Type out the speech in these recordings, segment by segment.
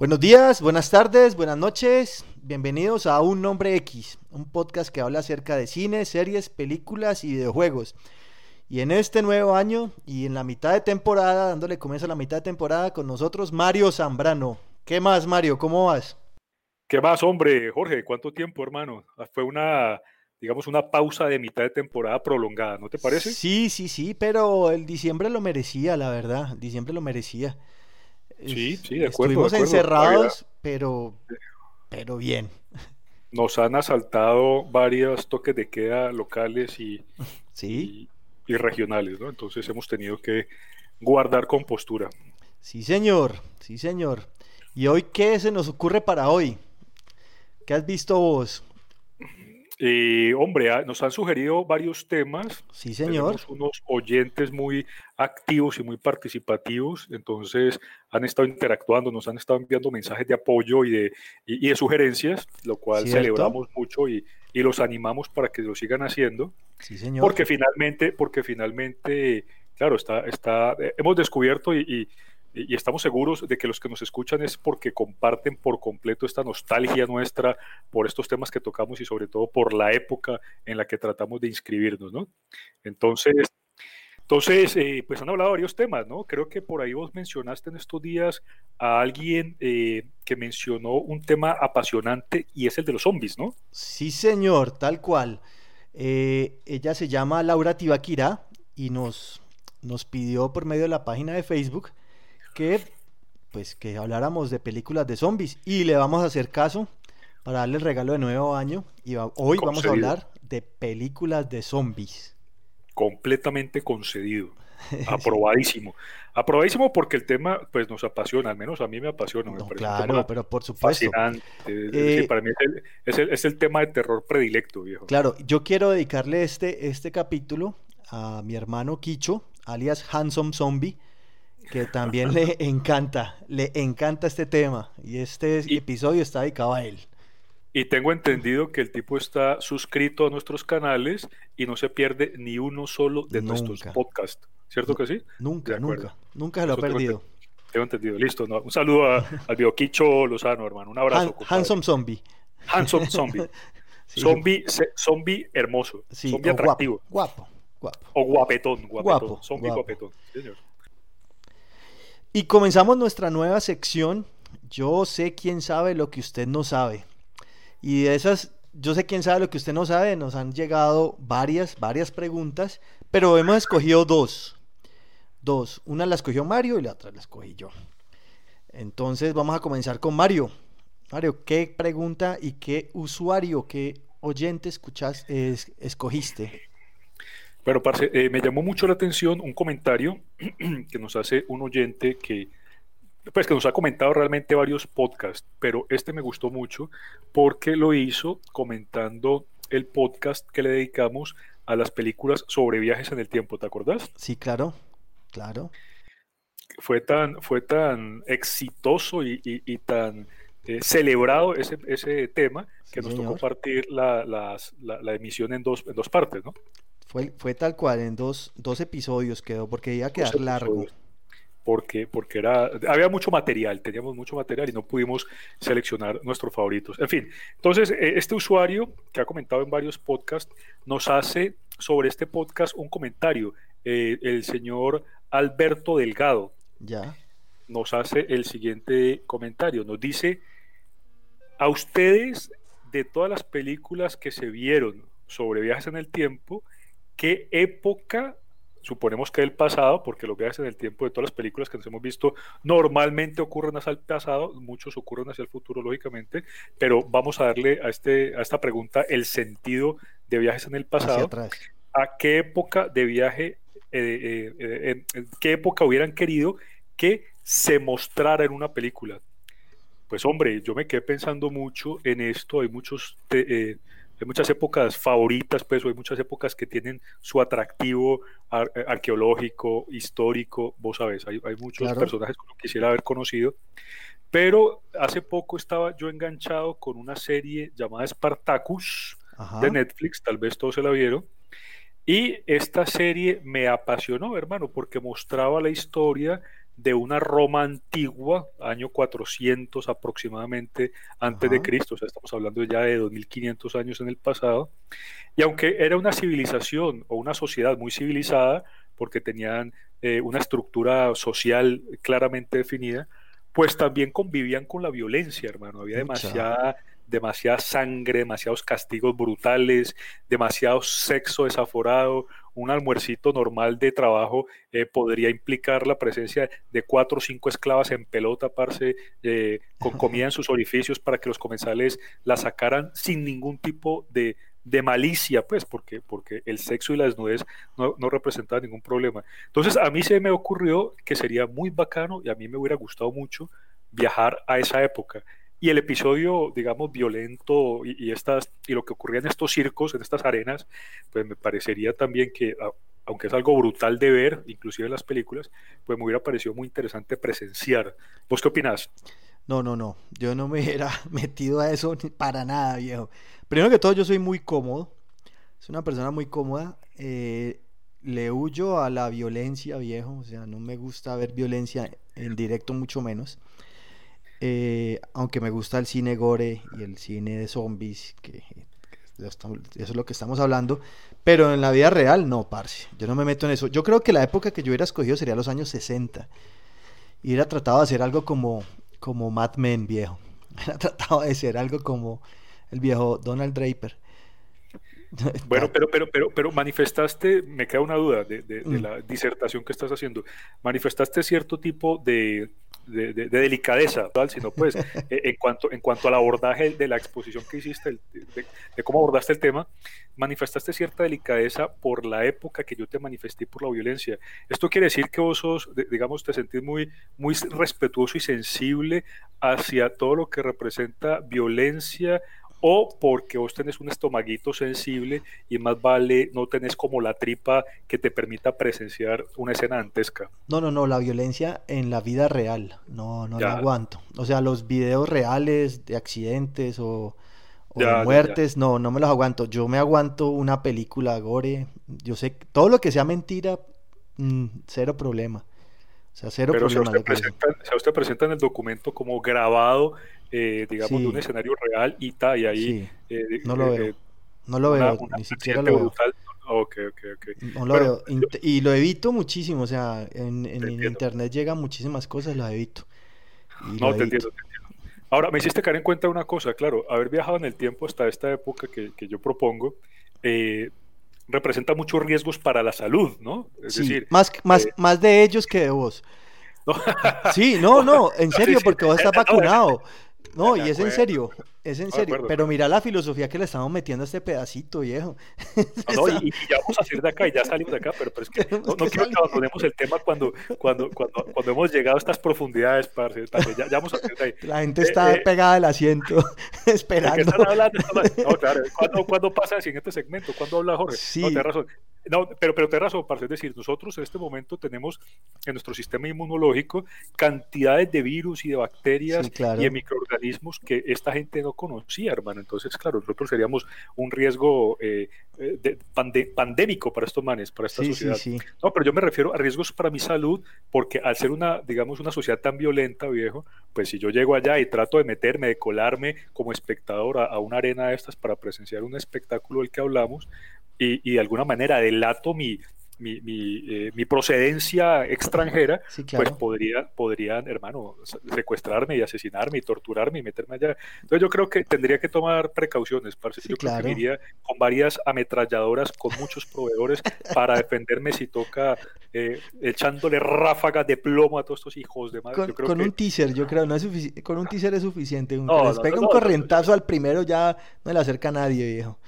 Buenos días, buenas tardes, buenas noches. Bienvenidos a Un Nombre X, un podcast que habla acerca de cine, series, películas y videojuegos. Y en este nuevo año y en la mitad de temporada, dándole comienzo a la mitad de temporada con nosotros, Mario Zambrano. ¿Qué más, Mario? ¿Cómo vas? ¿Qué más, hombre? Jorge, ¿cuánto tiempo, hermano? Ah, fue una, digamos, una pausa de mitad de temporada prolongada, ¿no te parece? Sí, sí, sí, pero el diciembre lo merecía, la verdad. El diciembre lo merecía. Sí, sí, de acuerdo. Estuvimos encerrados, pero, pero bien. Nos han asaltado varios toques de queda locales y, ¿Sí? y, regionales, ¿no? Entonces hemos tenido que guardar compostura. Sí, señor, sí, señor. ¿Y hoy qué se nos ocurre para hoy? ¿Qué has visto vos? Eh, hombre, nos han sugerido varios temas. Sí, señor. Tenemos unos oyentes muy activos y muy participativos, entonces han estado interactuando, nos han estado enviando mensajes de apoyo y de, y, de sugerencias, lo cual celebramos mucho y, y, los animamos para que lo sigan haciendo. Sí, señor. Porque finalmente, porque finalmente, claro, está, está, hemos descubierto y y estamos seguros de que los que nos escuchan es porque comparten por completo esta nostalgia nuestra por estos temas que tocamos y sobre todo por la época en la que tratamos de inscribirnos, ¿no? Entonces, entonces eh, pues han hablado varios temas, ¿no? Creo que por ahí vos mencionaste en estos días a alguien eh, que mencionó un tema apasionante y es el de los zombies, ¿no? Sí, señor, tal cual. Eh, ella se llama Laura Tibaquira y nos, nos pidió por medio de la página de Facebook que pues que habláramos de películas de zombies y le vamos a hacer caso para darle el regalo de nuevo año y hoy vamos a hablar de películas de zombies. Completamente concedido. Aprobadísimo. Aprobadísimo porque el tema pues nos apasiona, al menos a mí me apasiona. claro, pero por supuesto. Fascinante. Eh, para mí es el, es el, tema de terror predilecto, viejo. Claro, yo quiero dedicarle este, este capítulo a mi hermano Kicho, alias Handsome Zombie, que también le encanta, le encanta este tema y este episodio está dedicado a él. Y tengo entendido que el tipo está suscrito a nuestros canales y no se pierde ni uno solo de nuestros podcasts. ¿Cierto que sí? Nunca, nunca, nunca se lo ha perdido. Tengo entendido, listo. Un saludo al bioquicho Lozano, hermano. Un abrazo. handsome Zombie. Handsome Zombie. zombie, zombie hermoso. zombie atractivo. Guapo, guapo, O guapetón, guapetón. zombie guapetón. Señor. Y comenzamos nuestra nueva sección. Yo sé quién sabe lo que usted no sabe. Y de esas, yo sé quién sabe lo que usted no sabe, nos han llegado varias, varias preguntas, pero hemos escogido dos. Dos. Una la escogió Mario y la otra la escogí yo. Entonces vamos a comenzar con Mario. Mario, ¿qué pregunta y qué usuario, qué oyente escuchas, escogiste? Pero, parce, eh, me llamó mucho la atención un comentario que nos hace un oyente que, pues, que nos ha comentado realmente varios podcasts, pero este me gustó mucho porque lo hizo comentando el podcast que le dedicamos a las películas sobre viajes en el tiempo, ¿te acordás? Sí, claro, claro. Fue tan, fue tan exitoso y, tan eh, celebrado ese, ese tema que nos tocó partir la, la, emisión en dos, en dos partes, ¿no? Fue, tal cual, en dos, episodios quedó, porque iba a quedar largo. Porque, porque era, había mucho material, teníamos mucho material y no pudimos seleccionar nuestros favoritos. En fin, entonces e, este usuario que ha comentado en varios podcasts nos hace sobre este podcast un comentario. Eh, el señor Alberto Delgado ya. nos hace el siguiente comentario. Nos dice, a ustedes de todas las películas que se vieron sobre viajes en el tiempo, qué época, suponemos que el pasado, porque los viajes en el tiempo de todas las películas que nos hemos visto normalmente ocurren hacia el pasado, muchos ocurren hacia el futuro, lógicamente, pero vamos a darle a, este, a esta pregunta el sentido de viajes en el pasado. ¿A qué época de viaje, eh, eh, en, qué época hubieran querido que se mostrara en una película? Pues hombre, yo me quedé pensando mucho en esto, hay muchos... Eh, hay muchas épocas favoritas, pues, hay muchas épocas que tienen su atractivo eh, arqueológico, histórico, vos sabés, hay, muchos personajes que quisiera haber conocido, pero hace poco estaba yo enganchado con una serie llamada Spartacus de Netflix, tal vez todos se la vieron, y esta serie me apasionó, hermano, porque mostraba la historia de una Roma antigua, año 400 aproximadamente antes de Cristo, o sea, estamos hablando ya de 2500 años en el pasado, y aunque era una civilización o una sociedad muy civilizada, porque tenían eh, una estructura social claramente definida, pues también convivían con la violencia, hermano. Había demasiada, demasiada sangre, demasiados castigos brutales, demasiado sexo desaforado. Un almuercito normal de trabajo eh, podría implicar la presencia de cuatro o cinco esclavas en pelota, parce, eh, con comida en sus orificios para que los comensales la sacaran sin ningún tipo de, de malicia, pues, porque, porque el sexo y la desnudez no, no representaban ningún problema. Entonces, a mí se me ocurrió que sería muy bacano y a mí me hubiera gustado mucho viajar a esa época. Y el episodio, digamos, violento y, estas, y lo que ocurría en estos circos, en estas arenas, pues me parecería también que, aunque es algo brutal de ver, inclusive en las películas, pues me hubiera parecido muy interesante presenciar. ¿Vos qué opinás? No, no, no. Yo no me hubiera metido a eso para nada, viejo. Primero que todo, yo soy muy cómodo. Soy una persona muy cómoda. Eh, le huyo a la violencia, viejo. O sea, no me gusta ver violencia en directo, mucho menos. Eh, aunque me gusta el cine gore y el cine de zombies, que, eso es lo que estamos hablando. Pero en la vida real, no, parce. Yo no me meto en eso. Yo creo que la época que yo hubiera escogido sería los años 60. Y hubiera tratado de hacer algo como, como Mad Men, viejo. Hubiera tratado de ser algo como el viejo Donald Draper. Bueno, pero, pero, pero, pero manifestaste, me queda una duda de, de, mm. la disertación que estás haciendo, manifestaste cierto tipo de, de, delicadeza, tal, sino pues eh, en cuanto, en cuanto al abordaje de la exposición que hiciste, de, cómo abordaste el tema, manifestaste cierta delicadeza por la época que yo te manifesté por la violencia. Esto quiere decir que vos sos, digamos, te sentís muy, muy respetuoso y sensible hacia todo lo que representa violencia o porque vos tenés un estomaguito sensible y más vale no tenés como la tripa que te permita presenciar una escena antesca. No, no, no, la violencia en la vida real, no, no la aguanto. O sea, los videos reales de accidentes o, muertes, no, no me los aguanto. Yo me aguanto una película gore, yo sé, todo lo que sea mentira, mm, cero problema. O sea, cero Pero problema. Si usted, presenta, si usted presenta en el documento como grabado eh, digamos, de un escenario real y, ta, y ahí... Eh, no lo veo. no lo veo, ni siquiera lo veo. Okay, okay, okay. No lo veo. Y lo evito muchísimo, o sea, en, en internet llegan muchísimas cosas, las evito. no, te entiendo, te entiendo. Ahora, me hiciste caer en cuenta una cosa, claro, haber viajado en el tiempo hasta esta época que, que yo propongo, eh, representa muchos riesgos para la salud, ¿no? Es decir, más, más, más de ellos que de vos. Sí, no, no, en serio, porque vos estás vacunado. No, y es en serio, es en serio. pero mira la filosofía que le estamos metiendo a este pedacito, viejo. No, y, ya vamos a salir de acá y ya salimos de acá, pero, es que no, quiero que abandonemos el tema cuando, cuando, cuando, cuando hemos llegado a estas profundidades, parce, ya, ya, vamos a salir de ahí. La gente está eh, eh, pegada al asiento, esperando. ¿Qué están hablando? No, claro, ¿cuándo, ¿cuándo, pasa el siguiente segmento? ¿Cuándo habla Jorge? Sí. No, razón. No, pero, pero te razón, parce, es decir, nosotros en este momento tenemos en nuestro sistema inmunológico cantidades de virus y de bacterias y de microorganismos que esta gente no conocía, hermano. Entonces, claro, nosotros seríamos un riesgo eh, eh, pandémico para estos manes, para esta sociedad. no, pero yo me refiero a riesgos para mi salud, porque al ser una, digamos, una sociedad tan violenta, viejo, pues si yo llego allá y trato de meterme, de colarme como espectador a, a una arena de estas para presenciar un espectáculo del que hablamos, y, de alguna manera delato mi, mi, mi, eh, mi procedencia extranjera, pues podría, podrían, hermano, secuestrarme y asesinarme y torturarme y meterme allá. Entonces yo creo que tendría que tomar precauciones, parce. yo creo que iría con varias ametralladoras, con muchos proveedores para defenderme si toca eh, echándole ráfagas de plomo a todos estos hijos de madre. Con, con un teaser, yo creo, no es con un teaser es suficiente. Un, les pega un corrientazo al primero ya no le acerca a nadie, viejo.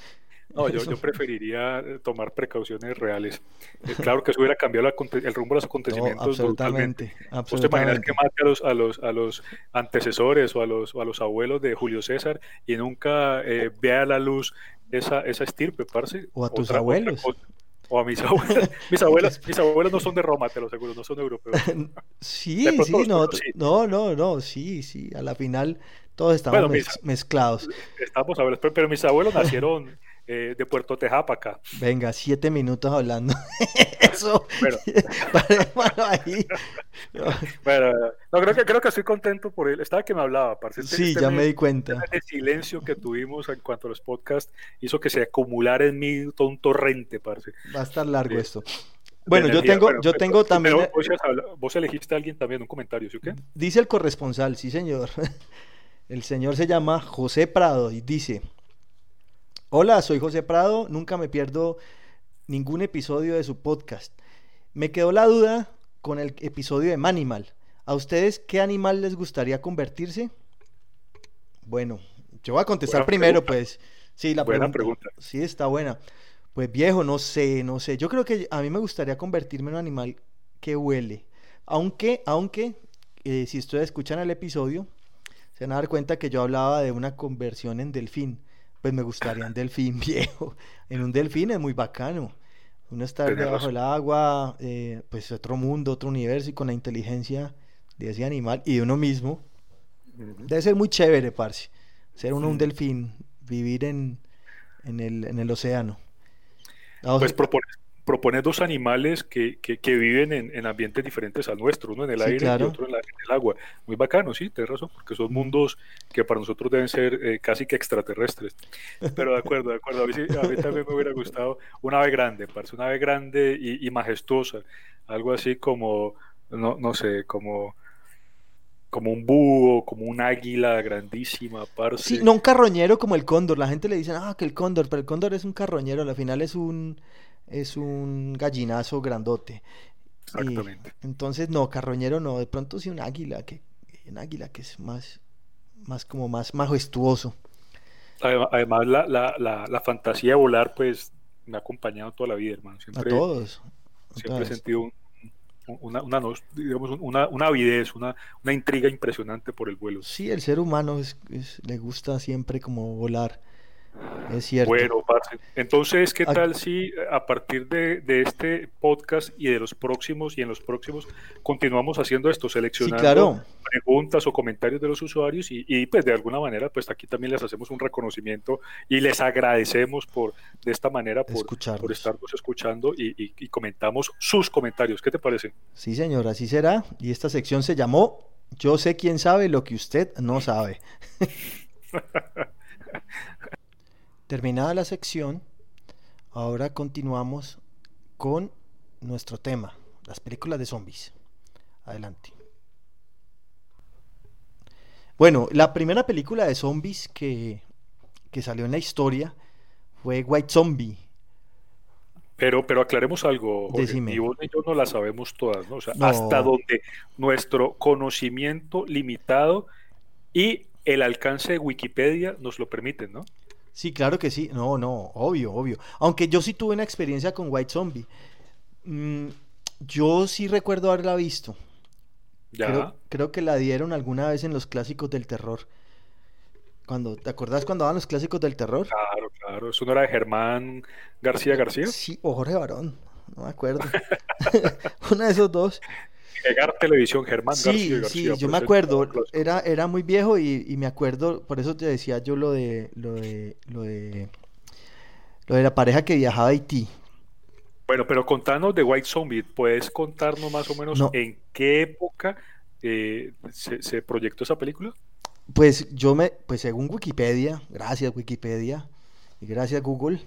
No, yo, yo, preferiría eh, tomar precauciones reales. Eh, claro que eso hubiera cambiado el rumbo de los acontecimientos. absolutamente, ¿Usted te imaginas que mate a los, a los, a los antecesores o a los, a los abuelos de Julio César y nunca eh, vea a la luz esa, esa estirpe, parce? O a tus abuelos. o a mis abuelas. mis abuelas, mis abuelos no son de Roma, te lo aseguro, no son europeos. sí, sí, no, no, no, no, sí, sí, a la final todos estamos mezclados. Estamos abuelos, pero, pero mis abuelos nacieron eh, de Puerto Tejapa acá. Venga, siete minutos hablando. Eso. Bueno. ahí. bueno, no, creo que, creo que estoy contento por él. Estaba que me hablaba, parce. Este, sí, este ya me, di cuenta. El silencio que tuvimos en cuanto a los podcasts hizo que se acumulara en mí todo un torrente, parce. Va a estar largo esto. Bueno, yo tengo, yo tengo también. vos, elegiste a alguien también, un comentario, ¿sí o qué? Dice el corresponsal, sí, señor. El señor se llama José Prado y dice: Hola, soy José Prado, nunca me pierdo ningún episodio de su podcast. Me quedó la duda con el episodio de Manimal. ¿A ustedes qué animal les gustaría convertirse? Bueno, yo voy a contestar primero, pues. Sí, la buena pregunta. Sí, está buena. Pues viejo, no sé, no sé. Yo creo que a mí me gustaría convertirme en un animal que huele. Aunque, aunque, eh, si ustedes escuchan el episodio, se van a dar cuenta que yo hablaba de una conversión en delfín. Pues me gustaría un delfín viejo. En un delfín es muy bacano. Uno estar debajo del agua, eh, pues otro mundo, otro universo y con la inteligencia de ese animal y de uno mismo. Debe ser muy chévere, parce. Ser uno un delfín, vivir en, en, el, en el océano. Pues proponer, dos animales que, viven en, ambientes diferentes al nuestro, uno en el aire y otro en, el agua. Muy bacano, sí, tienes razón, porque son mundos que para nosotros deben ser eh, casi que extraterrestres. Pero de acuerdo, de acuerdo. A mí, también me hubiera gustado una ave grande, parece una ave grande y, majestuosa. Algo así como, no, no sé, como como un búho, como un águila grandísima, parce. Sí, no un carroñero como el cóndor. La gente le dice, ah, que el cóndor, pero el cóndor es un carroñero, al final es un, es un gallinazo grandote. Exactamente. entonces, no, carroñero no, de pronto sí un águila, que, un águila que es más, más como más majestuoso. Además, la, la, la, la fantasía de volar, pues, me ha acompañado toda la vida, hermano. Siempre, a todos. siempre he sentido un, una, una, digamos, una, una avidez, una, una, intriga impresionante por el vuelo. Sí, el ser humano es, le gusta siempre como volar. Es cierto. Bueno, entonces, ¿qué tal si a partir de, de, este podcast y de los próximos y en los próximos continuamos haciendo esto, seleccionando preguntas o comentarios de los usuarios y, y, pues de alguna manera pues aquí también les hacemos un reconocimiento y les agradecemos por de esta manera por, por estarnos escuchando y, y comentamos sus comentarios. ¿Qué te parece? Sí, señor, así será. Y esta sección se llamó Yo sé quién sabe lo que usted no sabe. Terminada la sección, ahora continuamos con nuestro tema, las películas de zombies. Adelante. Bueno, la primera película de zombies que, salió en la historia fue White Zombie. Pero, pero aclaremos algo, Jorge, y vos y yo no la sabemos todas, ¿no? O sea, hasta donde nuestro conocimiento limitado y el alcance de Wikipedia nos lo permiten, ¿no? Sí, claro que sí. No, no, obvio, obvio. Aunque yo sí tuve una experiencia con White Zombie. Mm, yo sí recuerdo haberla visto. ¿Ya? Creo, que la dieron alguna vez en los clásicos del terror. Cuando, ¿Te acordás cuando daban los clásicos del terror? Claro, claro. ¿Eso no era de Germán García García? Sí, o Jorge Barón. No me acuerdo. Una de esos dos. Llegar Televisión, Germán sí, García. Sí, yo me acuerdo, era, era muy viejo y, me acuerdo, por eso te decía yo lo de, lo de, lo de, lo de la pareja que viajaba a Haití. Bueno, pero contanos de White Zombie, ¿puedes contarnos más o menos en qué época eh, se, proyectó esa película? Pues yo me, pues según Wikipedia, gracias Wikipedia y gracias Google,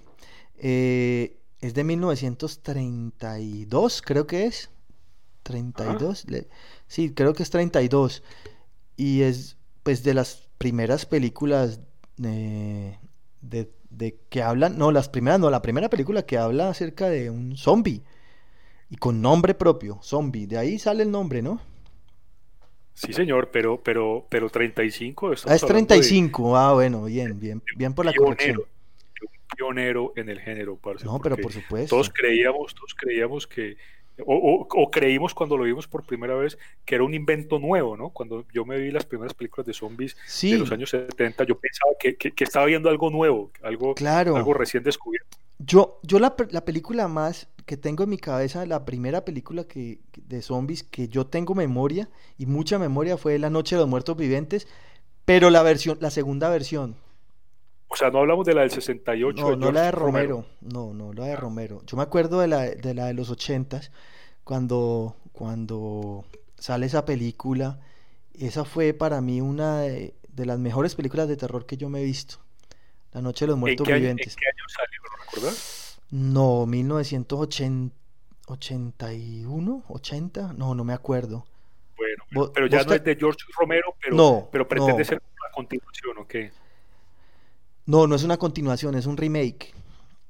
eh, es de 1932, creo que es. 32, sí, creo que es 32. Y es pues de las primeras películas de, de, que hablan, no, las primeras, no, la primera película que habla acerca de un zombie. Y con nombre propio, zombie. De ahí sale el nombre, ¿no? Sí, señor, pero, pero, pero 35. Ah, es 35. Ah, bueno, bien, bien, bien por la corrección. pionero en el género, parce, No, pero por supuesto. Todos creíamos, todos creíamos que, o, creímos cuando lo vimos por primera vez que era un invento nuevo, ¿no? Cuando yo me vi las primeras películas de zombies de los años 70, yo pensaba que, estaba viendo algo nuevo, algo, algo recién descubierto. Yo, yo la, la, película más que tengo en mi cabeza, la primera película que, de zombies que yo tengo memoria y mucha memoria fue La Noche de los Muertos Vivientes, pero la versión, la segunda versión. O sea, no hablamos de la del 68. No, no la de Romero. No, no, la de Romero. Yo me acuerdo de la de, la de los 80 cuando, cuando sale esa película. Esa fue para mí una de, las mejores películas de terror que yo me he visto. La Noche de los Muertos Vivientes. ¿En qué año salió? ¿Lo recuerdas? No, 1981, 80, no, no me acuerdo. Bueno, pero ya no es de George Romero, pero, pero pretende ser una continuación, ¿o qué? No, no es una continuación, es un remake.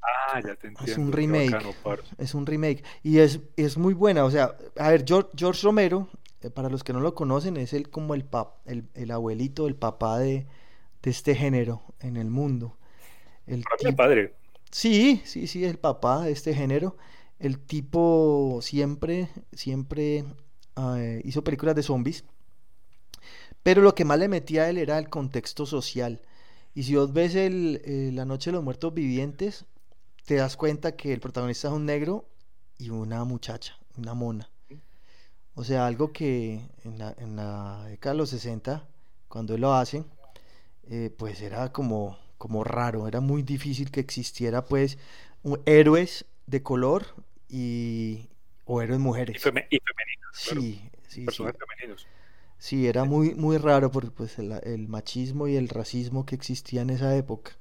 Ah, ya te entiendo. Es un remake. es un remake. Y es, es muy buena. O sea, a ver, George, Romero, eh, para los que no lo conocen, es el como el, pap, el, abuelito, el papá de, este género en el mundo. El, padre. Sí, sí, sí, el papá de este género. El tipo siempre, siempre eh, hizo películas de zombies. Pero lo que más le metía a él era el contexto social. Y si vos ves el, eh, La Noche de los Muertos Vivientes, te das cuenta que el protagonista es un negro y una muchacha, una mona. O sea, algo que en la, en la década de los 60, cuando él lo hace, eh, pues era como, como raro, era muy difícil que existiera pues héroes de color y o héroes mujeres. Y, femeninas. Sí, sí, Personajes femeninos. Sí, era muy, muy raro por pues, el, machismo y el racismo que existía en esa época.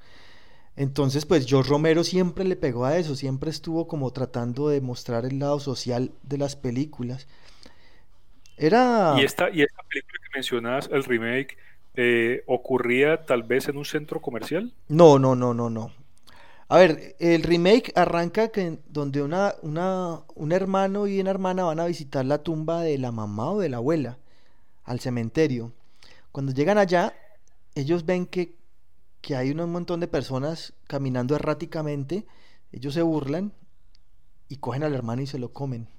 Entonces, pues George Romero siempre le pegó a eso, siempre estuvo como tratando de mostrar el lado social de las películas. Era... ¿Y esta, y esta película que mencionas, el remake, eh, ocurría tal vez en un centro comercial? No, no, no, no, no. A ver, el remake arranca que, donde una, una, un hermano y una hermana van a visitar la tumba de la mamá o de la abuela al cementerio. Cuando llegan allá, ellos ven que, que hay un montón de personas caminando erráticamente, ellos se burlan y cogen al hermano y se lo comen.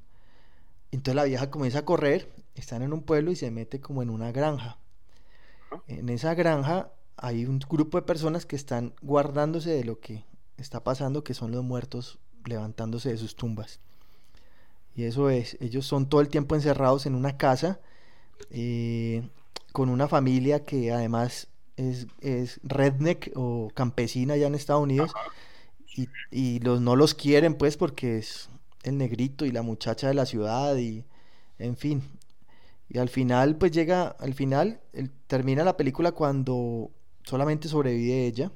Entonces la vieja comienza a correr, están en un pueblo y se mete como en una granja. En esa granja hay un grupo de personas que están guardándose de lo que está pasando, que son los muertos levantándose de sus tumbas. Y eso es, ellos son todo el tiempo encerrados en una casa eh, con una familia que además es, es, redneck o campesina allá en Estados Unidos y, los no los quieren pues porque es el negrito y la muchacha de la ciudad y en fin. Y al final pues llega al final termina la película cuando solamente sobrevive ella.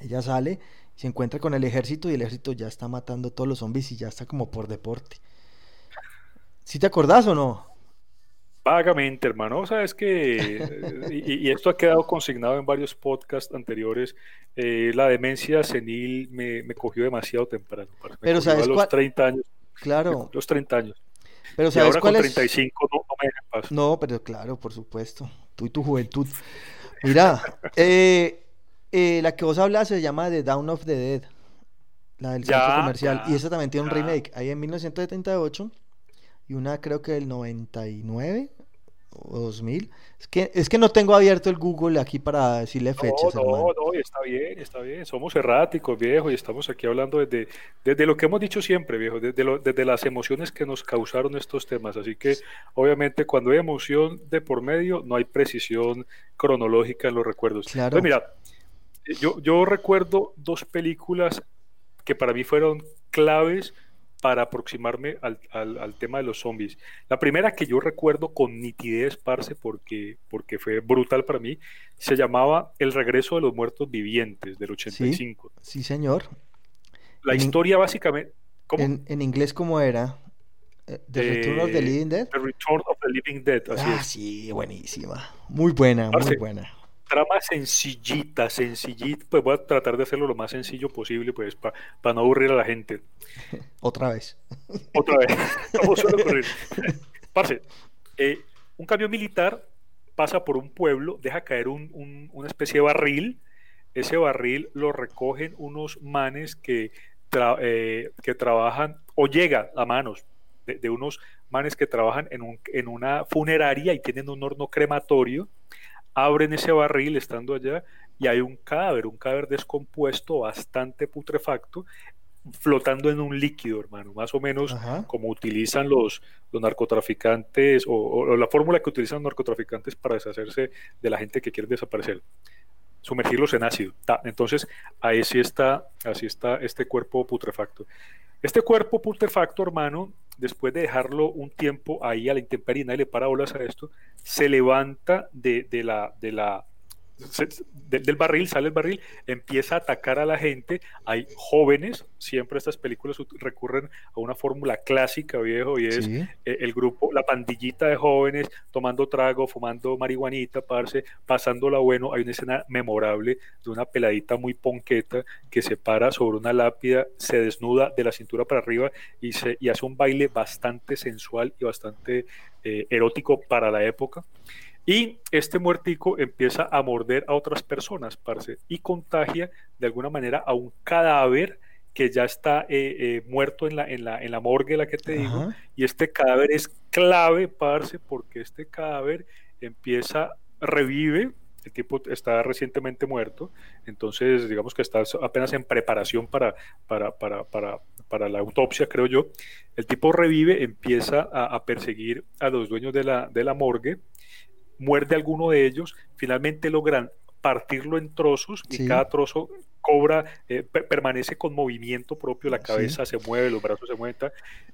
Ella sale se encuentra con el ejército y el ejército ya está matando a todos los zombies y ya está como por deporte. ¿Sí te acordás o no? Vagamente, hermano. O sea, es que, y, esto ha quedado consignado en varios podcasts anteriores, eh, la demencia senil me, cogió demasiado temprano. pero ¿sabes a los 30 años. Claro. Los 30 años. Pero ¿sabes ahora cuál con 35 no, me dejan paz. No, pero claro, por supuesto. Tú y tu juventud. Mira, eh, eh, la que vos hablas se llama The Down of the Dead. La del centro comercial. y esa también tiene un remake. Ahí en 1978 y una creo que del 99 o 2000. Es que, es que no tengo abierto el Google aquí para decirle fechas. No, no, no, está bien, está bien. Somos erráticos, viejo, y estamos aquí hablando desde, desde lo que hemos dicho siempre, viejo, desde, desde las emociones que nos causaron estos temas. Así que, obviamente, cuando hay emoción de por medio, no hay precisión cronológica en los recuerdos. Claro. mira, yo, yo recuerdo dos películas que para mí fueron claves para aproximarme al, al, tema de los zombies. La primera que yo recuerdo con nitidez, parce, porque, porque fue brutal para mí, se llamaba El regreso de los muertos vivientes del 85. Sí, señor. La historia básicamente... En, en, inglés, ¿cómo era? Eh, The Return of the Living Dead. The Return of the Living Dead, así ah, sí, buenísima. Muy buena, muy buena trama sencillita, sencillita, pues voy a tratar de hacerlo lo más sencillo posible, pues para no aburrir a la gente. Otra vez. Otra vez, como suele ocurrir. Parce, eh, un cambio militar pasa por un pueblo, deja caer un, una especie de barril, ese barril lo recogen unos manes que, eh, que trabajan, o llega a manos de, de unos manes que trabajan en, un, en una funeraria y tienen un horno crematorio abren ese barril estando allá y hay un cadáver, un cadáver descompuesto, bastante putrefacto, flotando en un líquido, hermano, más o menos como utilizan los, los narcotraficantes o, la fórmula que utilizan los narcotraficantes para deshacerse de la gente que quiere desaparecer. Sumergirlos en ácido. Entonces, ahí sí está, así está este cuerpo putrefacto. Este cuerpo putrefacto, hermano, después de dejarlo un tiempo ahí a la intemperie y le para bolas a esto, se levanta de, de la, de la del barril, sale el barril, empieza a atacar a la gente. Hay jóvenes, siempre estas películas recurren a una fórmula clásica, viejo, y es eh, el grupo, la pandillita de jóvenes tomando trago, fumando marihuanita, parce, pasándola bueno. Hay una escena memorable de una peladita muy ponqueta que se para sobre una lápida, se desnuda de la cintura para arriba y, se, y hace un baile bastante sensual y bastante eh, erótico para la época. Y este muertico empieza a morder a otras personas, parce, y contagia de alguna manera a un cadáver que ya está eh, eh, muerto en la, en, la, en la morgue, la que te digo, y este cadáver es clave, parce, porque este cadáver empieza, revive, el tipo está recientemente muerto, entonces digamos que está apenas en preparación para, para, para, para, para la autopsia, creo yo. El tipo revive, empieza a, a perseguir a los dueños de la, de la morgue, muerde alguno de ellos, finalmente logran partirlo en trozos y cada trozo cobra, eh, permanece con movimiento propio, la cabeza se mueve, los brazos se mueven,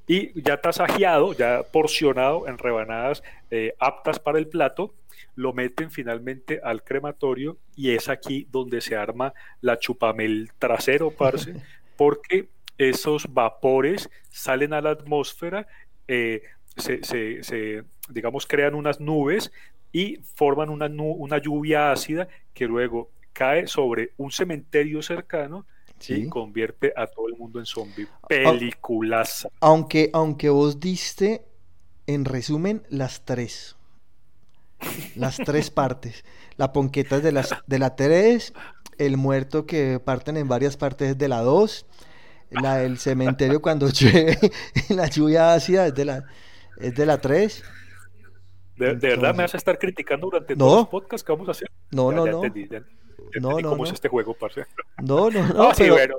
y ya tasajeado, ya porcionado en rebanadas eh, aptas para el plato, lo meten finalmente al crematorio y es aquí donde se arma la chupamel trasero, parce, porque esos vapores salen a la atmósfera, eh, se, se, digamos, crean unas nubes y forman una, una lluvia ácida que luego cae sobre un cementerio cercano y convierte a todo el mundo en zombie. Peliculaza. Aunque, aunque vos diste, en resumen, las tres. Las tres partes. La ponqueta es de, las, de la 3, el muerto que parten en varias partes de la 2, la del cementerio cuando llueve, la lluvia ácida es de la, es de la 3 ¿De, verdad me vas a estar criticando durante todos los podcasts que vamos a hacer? No, no, no. no, no, cómo es este juego, parce. No, no, no,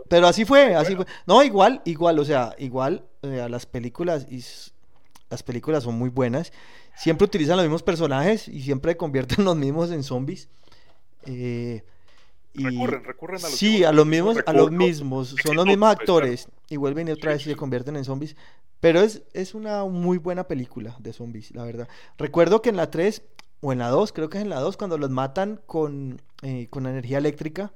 pero, así fue, así fue. No, igual, igual, o sea, igual eh, las películas y las películas son muy buenas. Siempre utilizan los mismos personajes y siempre convierten los mismos en zombies. Eh, y... Recurren, recurren a los Sí, a los mismos, a los mismos, son los mismos actores y vuelven y otra vez y se convierten en zombies. Pero es, es una muy buena película de zombies, la verdad. Recuerdo que en la 3 o en la 2, creo que es en la 2, cuando los matan con, eh, con energía eléctrica,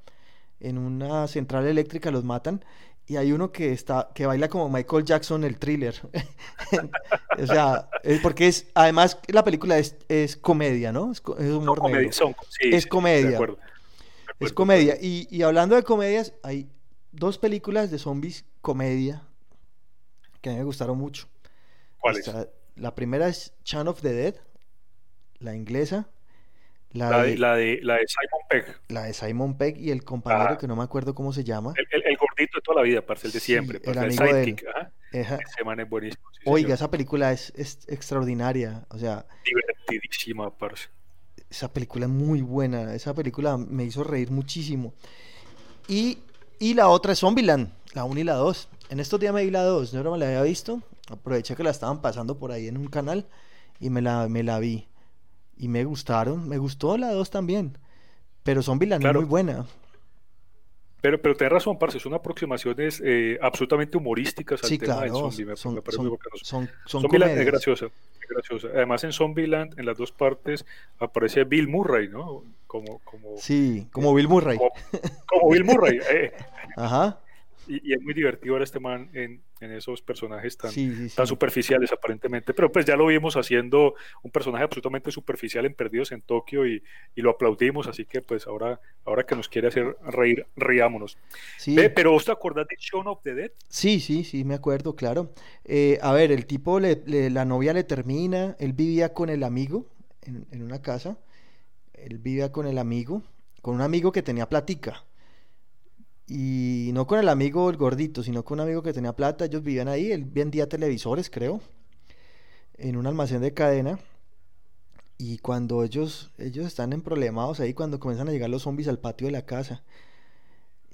en una central eléctrica los matan, y hay uno que está que baila como Michael Jackson el thriller. o sea, es porque es además la película es, es comedia, ¿no? Es, humor negro. es comedia. Es comedia. Y, y hablando de comedias, hay dos películas de zombies comedia que a mí me gustaron mucho. ¿Cuáles? La primera es Chan of the Dead, la inglesa. La, de, la, de, la, de, Simon Pegg. La de Simon Pegg y el compañero ah. que no me acuerdo cómo se llama. El, el, gordito de toda la vida, parce, el de siempre. el amigo. Ese man es buenísimo. Oiga, esa película es, es, extraordinaria. O sea. Divertidísima, parce. Esa película es muy buena. Esa película me hizo reír muchísimo. Y, y la otra es Zombieland, la 1 y la 2. En estos días me vi la 2, no me la había visto. Aproveché que la estaban pasando por ahí en un canal y me la, me la vi. Y me gustaron, me gustó la 2 también. Pero Zombieland es muy buena. Pero, pero tenés razón, parce, son aproximaciones eh, absolutamente humorísticas al tema del zombie. Me, son, parece son, son, Zombieland es graciosa, es graciosa. Además, en Zombieland, en las dos partes, aparece Bill Murray, ¿no? Como, como, sí, como Bill Murray. Como, Bill Murray. Eh. Ajá. Y, es muy divertido ver este man en, en esos personajes tan, tan superficiales aparentemente, pero pues ya lo vimos haciendo un personaje absolutamente superficial en Perdidos en Tokio y, y lo aplaudimos, así que pues ahora, ahora que nos quiere hacer reír, riámonos. pero ¿vos te acordás de Shaun of the Dead? Sí, sí, sí, me acuerdo, claro. Eh, a ver, el tipo, le, la novia le termina, él vivía con el amigo en, en una casa, él vivía con el amigo, con un amigo que tenía platica y no con el amigo el gordito, sino con un amigo que tenía plata. Ellos vivían ahí, él vendía televisores, creo, en un almacén de cadena. Y cuando ellos, ellos están en problemados ahí, cuando comienzan a llegar los zombies al patio de la casa.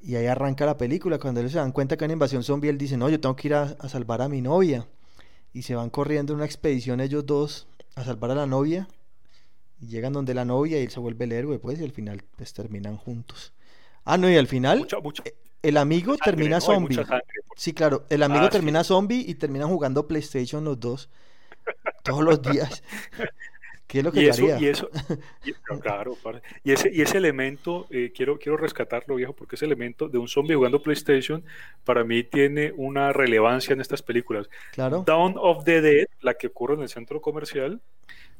Y ahí arranca la película. Cuando ellos se dan cuenta que hay una invasión zombie, él dice, no, yo tengo que ir a, salvar a mi novia. Y se van corriendo en una expedición ellos dos a salvar a la novia. Y llegan donde la novia y él se vuelve el héroe, pues, y al final pues terminan juntos. Ah, no, y al final eh, el amigo termina zombie. Sí, claro, el amigo ah, termina zombie y terminan jugando PlayStation los dos todos los días. ¿Qué es lo que y eso, y eso, claro, y ese, y ese elemento, eh, quiero, quiero rescatarlo, viejo, porque ese elemento de un zombie jugando PlayStation, para mí tiene una relevancia en estas películas. Claro. Down of the Dead, la que ocurre en el centro comercial,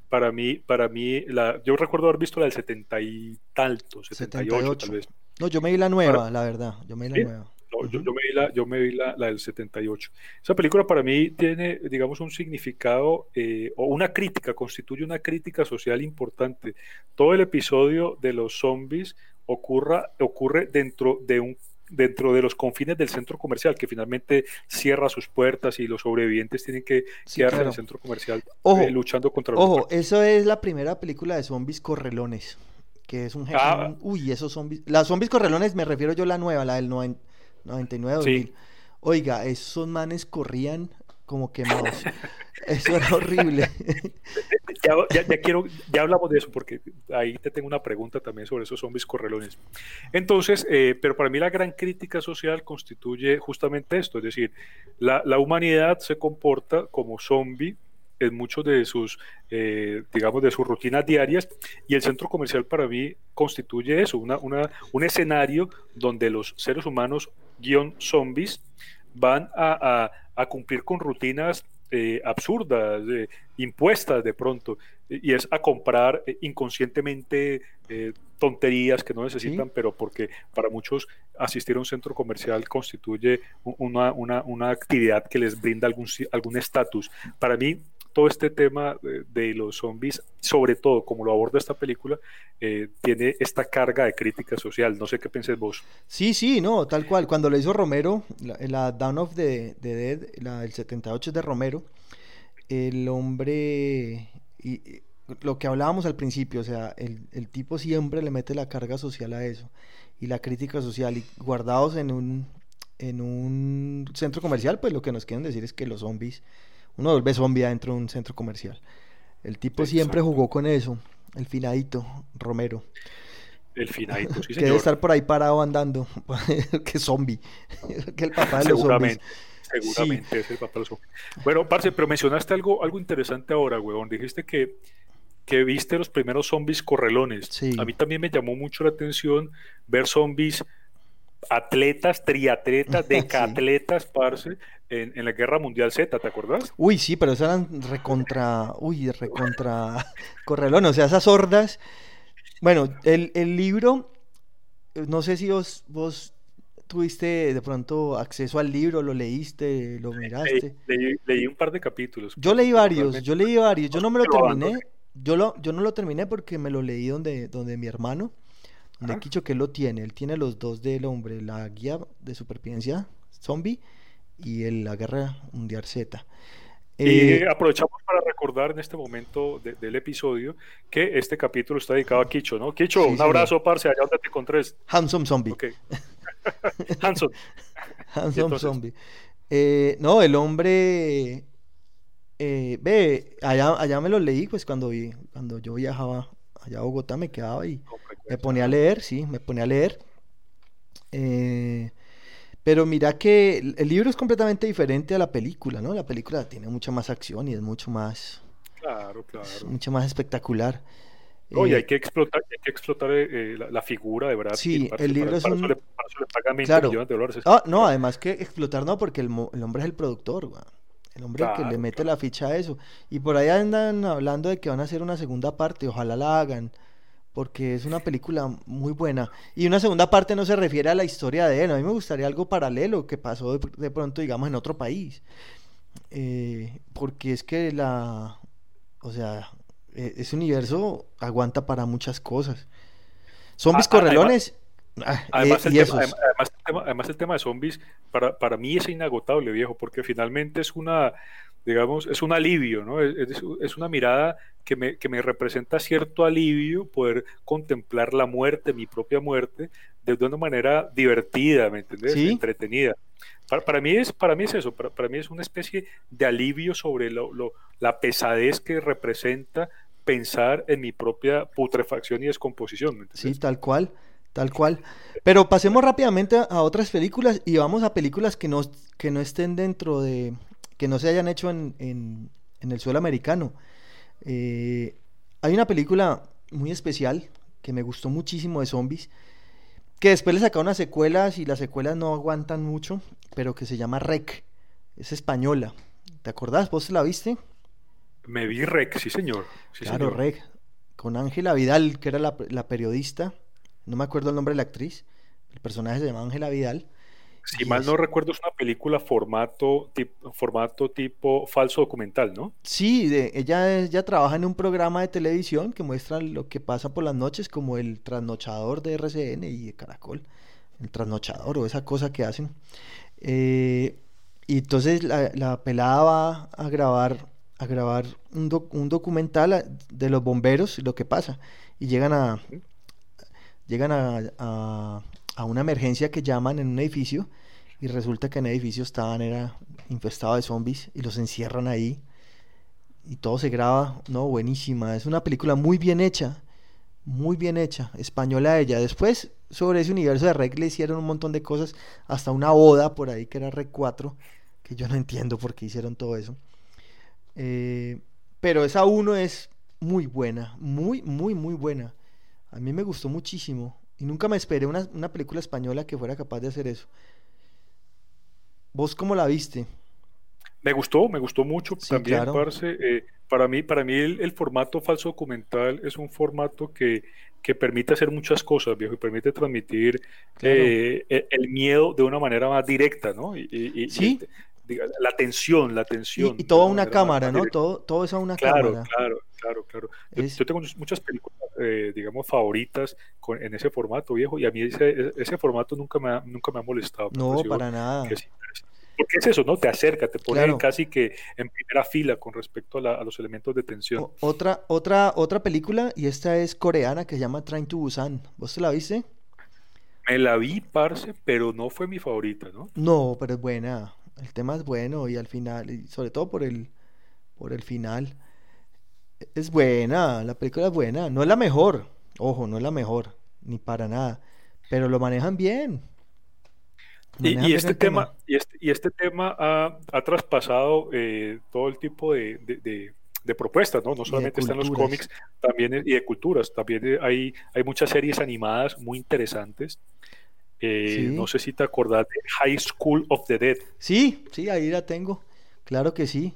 para mí, para mí, la, yo recuerdo haber visto la del 70 y tanto, 78, tal vez. No, yo me vi la nueva, la verdad, yo me vi la nueva. Yo, me vi, la, yo me vi la, del 78. Esa película para mí tiene, digamos, un significado eh, o una crítica, constituye una crítica social importante. Todo el episodio de los zombies ocurra, ocurre dentro de un dentro de los confines del centro comercial, que finalmente cierra sus puertas y los sobrevivientes tienen que quedarse en el centro comercial eh, luchando contra los Ojo, eso es la primera película de zombies correlones, que es un... Ah. uy, esos zombies... Las zombies correlones me refiero yo a la nueva, la del 90 99 2000. Oiga, esos manes corrían como quemados. Eso era horrible. Ya, quiero, ya hablamos de eso porque ahí te tengo una pregunta también sobre esos zombies correlones. Entonces, eh, pero para mí la gran crítica social constituye justamente esto, es decir, la, la humanidad se comporta como zombie en muchos de sus, eh, digamos, de sus rutinas diarias. Y el centro comercial para mí constituye eso, una, una, un escenario donde los seres humanos, guion zombies, van a, a, cumplir con rutinas eh, absurdas, impuestas de pronto, y es a comprar eh, inconscientemente tonterías que no necesitan, pero porque para muchos asistir a un centro comercial constituye una, una, una actividad que les brinda algún estatus. Para mí, todo este tema de, los zombies, sobre todo como lo aborda esta película, eh, tiene esta carga de crítica social. No sé qué piensas vos. Sí, sí, no, tal cual. Cuando lo hizo Romero, la, Down of the, Dead, la del 78 de Romero, el hombre, y, lo que hablábamos al principio, o sea, el, el tipo siempre le mete la carga social a eso y la crítica social y guardados en un en un centro comercial, pues lo que nos quieren decir es que los zombies uno vuelve zombie dentro de un centro comercial. El tipo siempre jugó con eso, el finadito, Romero. El finadito, sí, señor. Que debe estar por ahí parado andando, que zombie, que el papá de los Seguramente. Seguramente es el papá de los zombies. Bueno, Parce, pero mencionaste algo, algo interesante ahora, weón. Dijiste que, que viste los primeros zombies correlones. A mí también me llamó mucho la atención ver zombies atletas, triatletas, decatletas, parce, en, la Guerra Mundial Z, ¿te acuerdas? Uy, sí, pero esas eran recontra, uy, recontra correlón, o sea, esas hordas. Bueno, el, libro, no sé si vos, vos tuviste de pronto acceso al libro, lo leíste, lo miraste. Leí, un par de capítulos. Yo leí varios, yo leí varios, yo no me lo terminé, yo, lo, yo no lo terminé porque me lo leí donde, donde mi hermano, donde Kicho que lo tiene, él tiene los dos del hombre, la guía de supervivencia zombie y en la Guerra Mundial Z. y eh, aprovechamos para recordar en este momento del episodio que este capítulo está dedicado a Kicho, ¿no? Kicho, un abrazo, parce, allá donde te encontres. Handsome Zombie. Okay. Handsome. Handsome Zombie. Eh, no, el hombre. Eh, ve, allá, allá me lo leí, pues cuando, cuando yo viajaba allá a Bogotá me quedaba y me ponía a leer, sí, me ponía a leer. Eh, pero mira que el libro es completamente diferente a la película, ¿no? La película tiene mucha más acción y es mucho más... Claro, claro. Mucho más espectacular. Oye, eh, hay que explotar, hay que explotar eh, la, figura de verdad. Sí, el libro es un... Para eso le pagan 20 millones de dólares. Ah, no, además que explotar no, porque el, el hombre es el productor, güey. El hombre que le mete la ficha a eso. Y por ahí andan hablando de que van a hacer una segunda parte, ojalá la hagan porque es una película muy buena. Y una segunda parte no se refiere a la historia de él, a mí me gustaría algo paralelo que pasó de, pronto, digamos, en otro país. Eh, porque es que la, o sea, e, ese universo aguanta para muchas cosas. Zombies ah, ah, correlones. Además, el tema, además, el tema, de zombies, para, para mí es inagotable, viejo, porque finalmente es una, digamos, es un alivio, ¿no? Es, una mirada que me, que me, representa cierto alivio poder contemplar la muerte, mi propia muerte, de una manera divertida, ¿me entendés? Entretenida. Para, para, mí es, para mí es eso, para, para mí es una especie de alivio sobre lo, lo, la pesadez que representa pensar en mi propia putrefacción y descomposición. sí, tal cual, tal cual. Pero pasemos rápidamente a otras películas y vamos a películas que no, que no estén dentro de, que no se hayan hecho en, en, el suelo americano. Eh, hay una película muy especial que me gustó muchísimo de zombies, que después le sacaron unas secuelas y las secuelas no aguantan mucho, pero que se llama Rec, es española. ¿Te acordás? ¿Vos la viste? Me vi Rec, sí señor. claro, Rec, con Ángela Vidal, que era la, la periodista, no me acuerdo el nombre de la actriz, el personaje se llama Ángela Vidal, si mal no recuerdo, es una película formato, tipo, formato tipo falso documental, ¿no? Sí, de, ella, ella trabaja en un programa de televisión que muestra lo que pasa por las noches, como el trasnochador de RCN y de Caracol, el trasnochador o esa cosa que hacen. Eh, y entonces la, pelada va a grabar, a grabar un, un documental de los bomberos y lo que pasa. Y llegan a, llegan a a una emergencia que llaman en un edificio y resulta que en el edificio estaban era infestado de zombies y los encierran ahí y todo se graba, no, buenísima, es una película muy bien hecha, muy bien hecha, española ella. Después sobre ese universo de Rec le hicieron un montón de cosas, hasta una boda por ahí que era Rec 4, que yo no entiendo por qué hicieron todo eso. Eh, pero esa uno es muy buena, muy, muy, muy buena. A mí me gustó muchísimo. Y nunca me esperé una, película española que fuera capaz de hacer eso. ¿Vos cómo la viste? Me gustó, me gustó mucho también, eh, para mí, para mí el, formato falso documental es un formato que, que, permite hacer muchas cosas, viejo, y permite transmitir eh, e, el, miedo de una manera más directa, ¿no? Y, sí. la tensión, la tensión. Y, todo a una cámara, ¿no? Todo, todo es a una cámara. Claro, claro, claro, claro. Yo, tengo muchas películas, eh, digamos, favoritas con, en ese formato, viejo, y a mí ese, ese formato nunca me ha, nunca me ha molestado. No, para nada. porque es eso, ¿no? Te acerca, te pone casi que en primera fila con respecto a, los elementos de tensión. otra, otra, otra película, y esta es coreana, que se llama Train to Busan. ¿Vos te la viste? Me la vi, parce, pero no fue mi favorita, ¿no? No, pero es buena. El tema es bueno y al final, y sobre todo por el, por el final. Es buena, la película es buena. No es la mejor, ojo, no es la mejor, ni para nada. Pero lo manejan bien. y, este tema, y, este, y este tema ha, traspasado eh, todo el tipo de, propuestas, ¿no? No solamente están los cómics, también y de culturas. También hay, hay muchas series animadas muy interesantes. Eh, no sé si te acordás de High School of the Dead. Sí, sí, ahí la tengo. Claro que sí.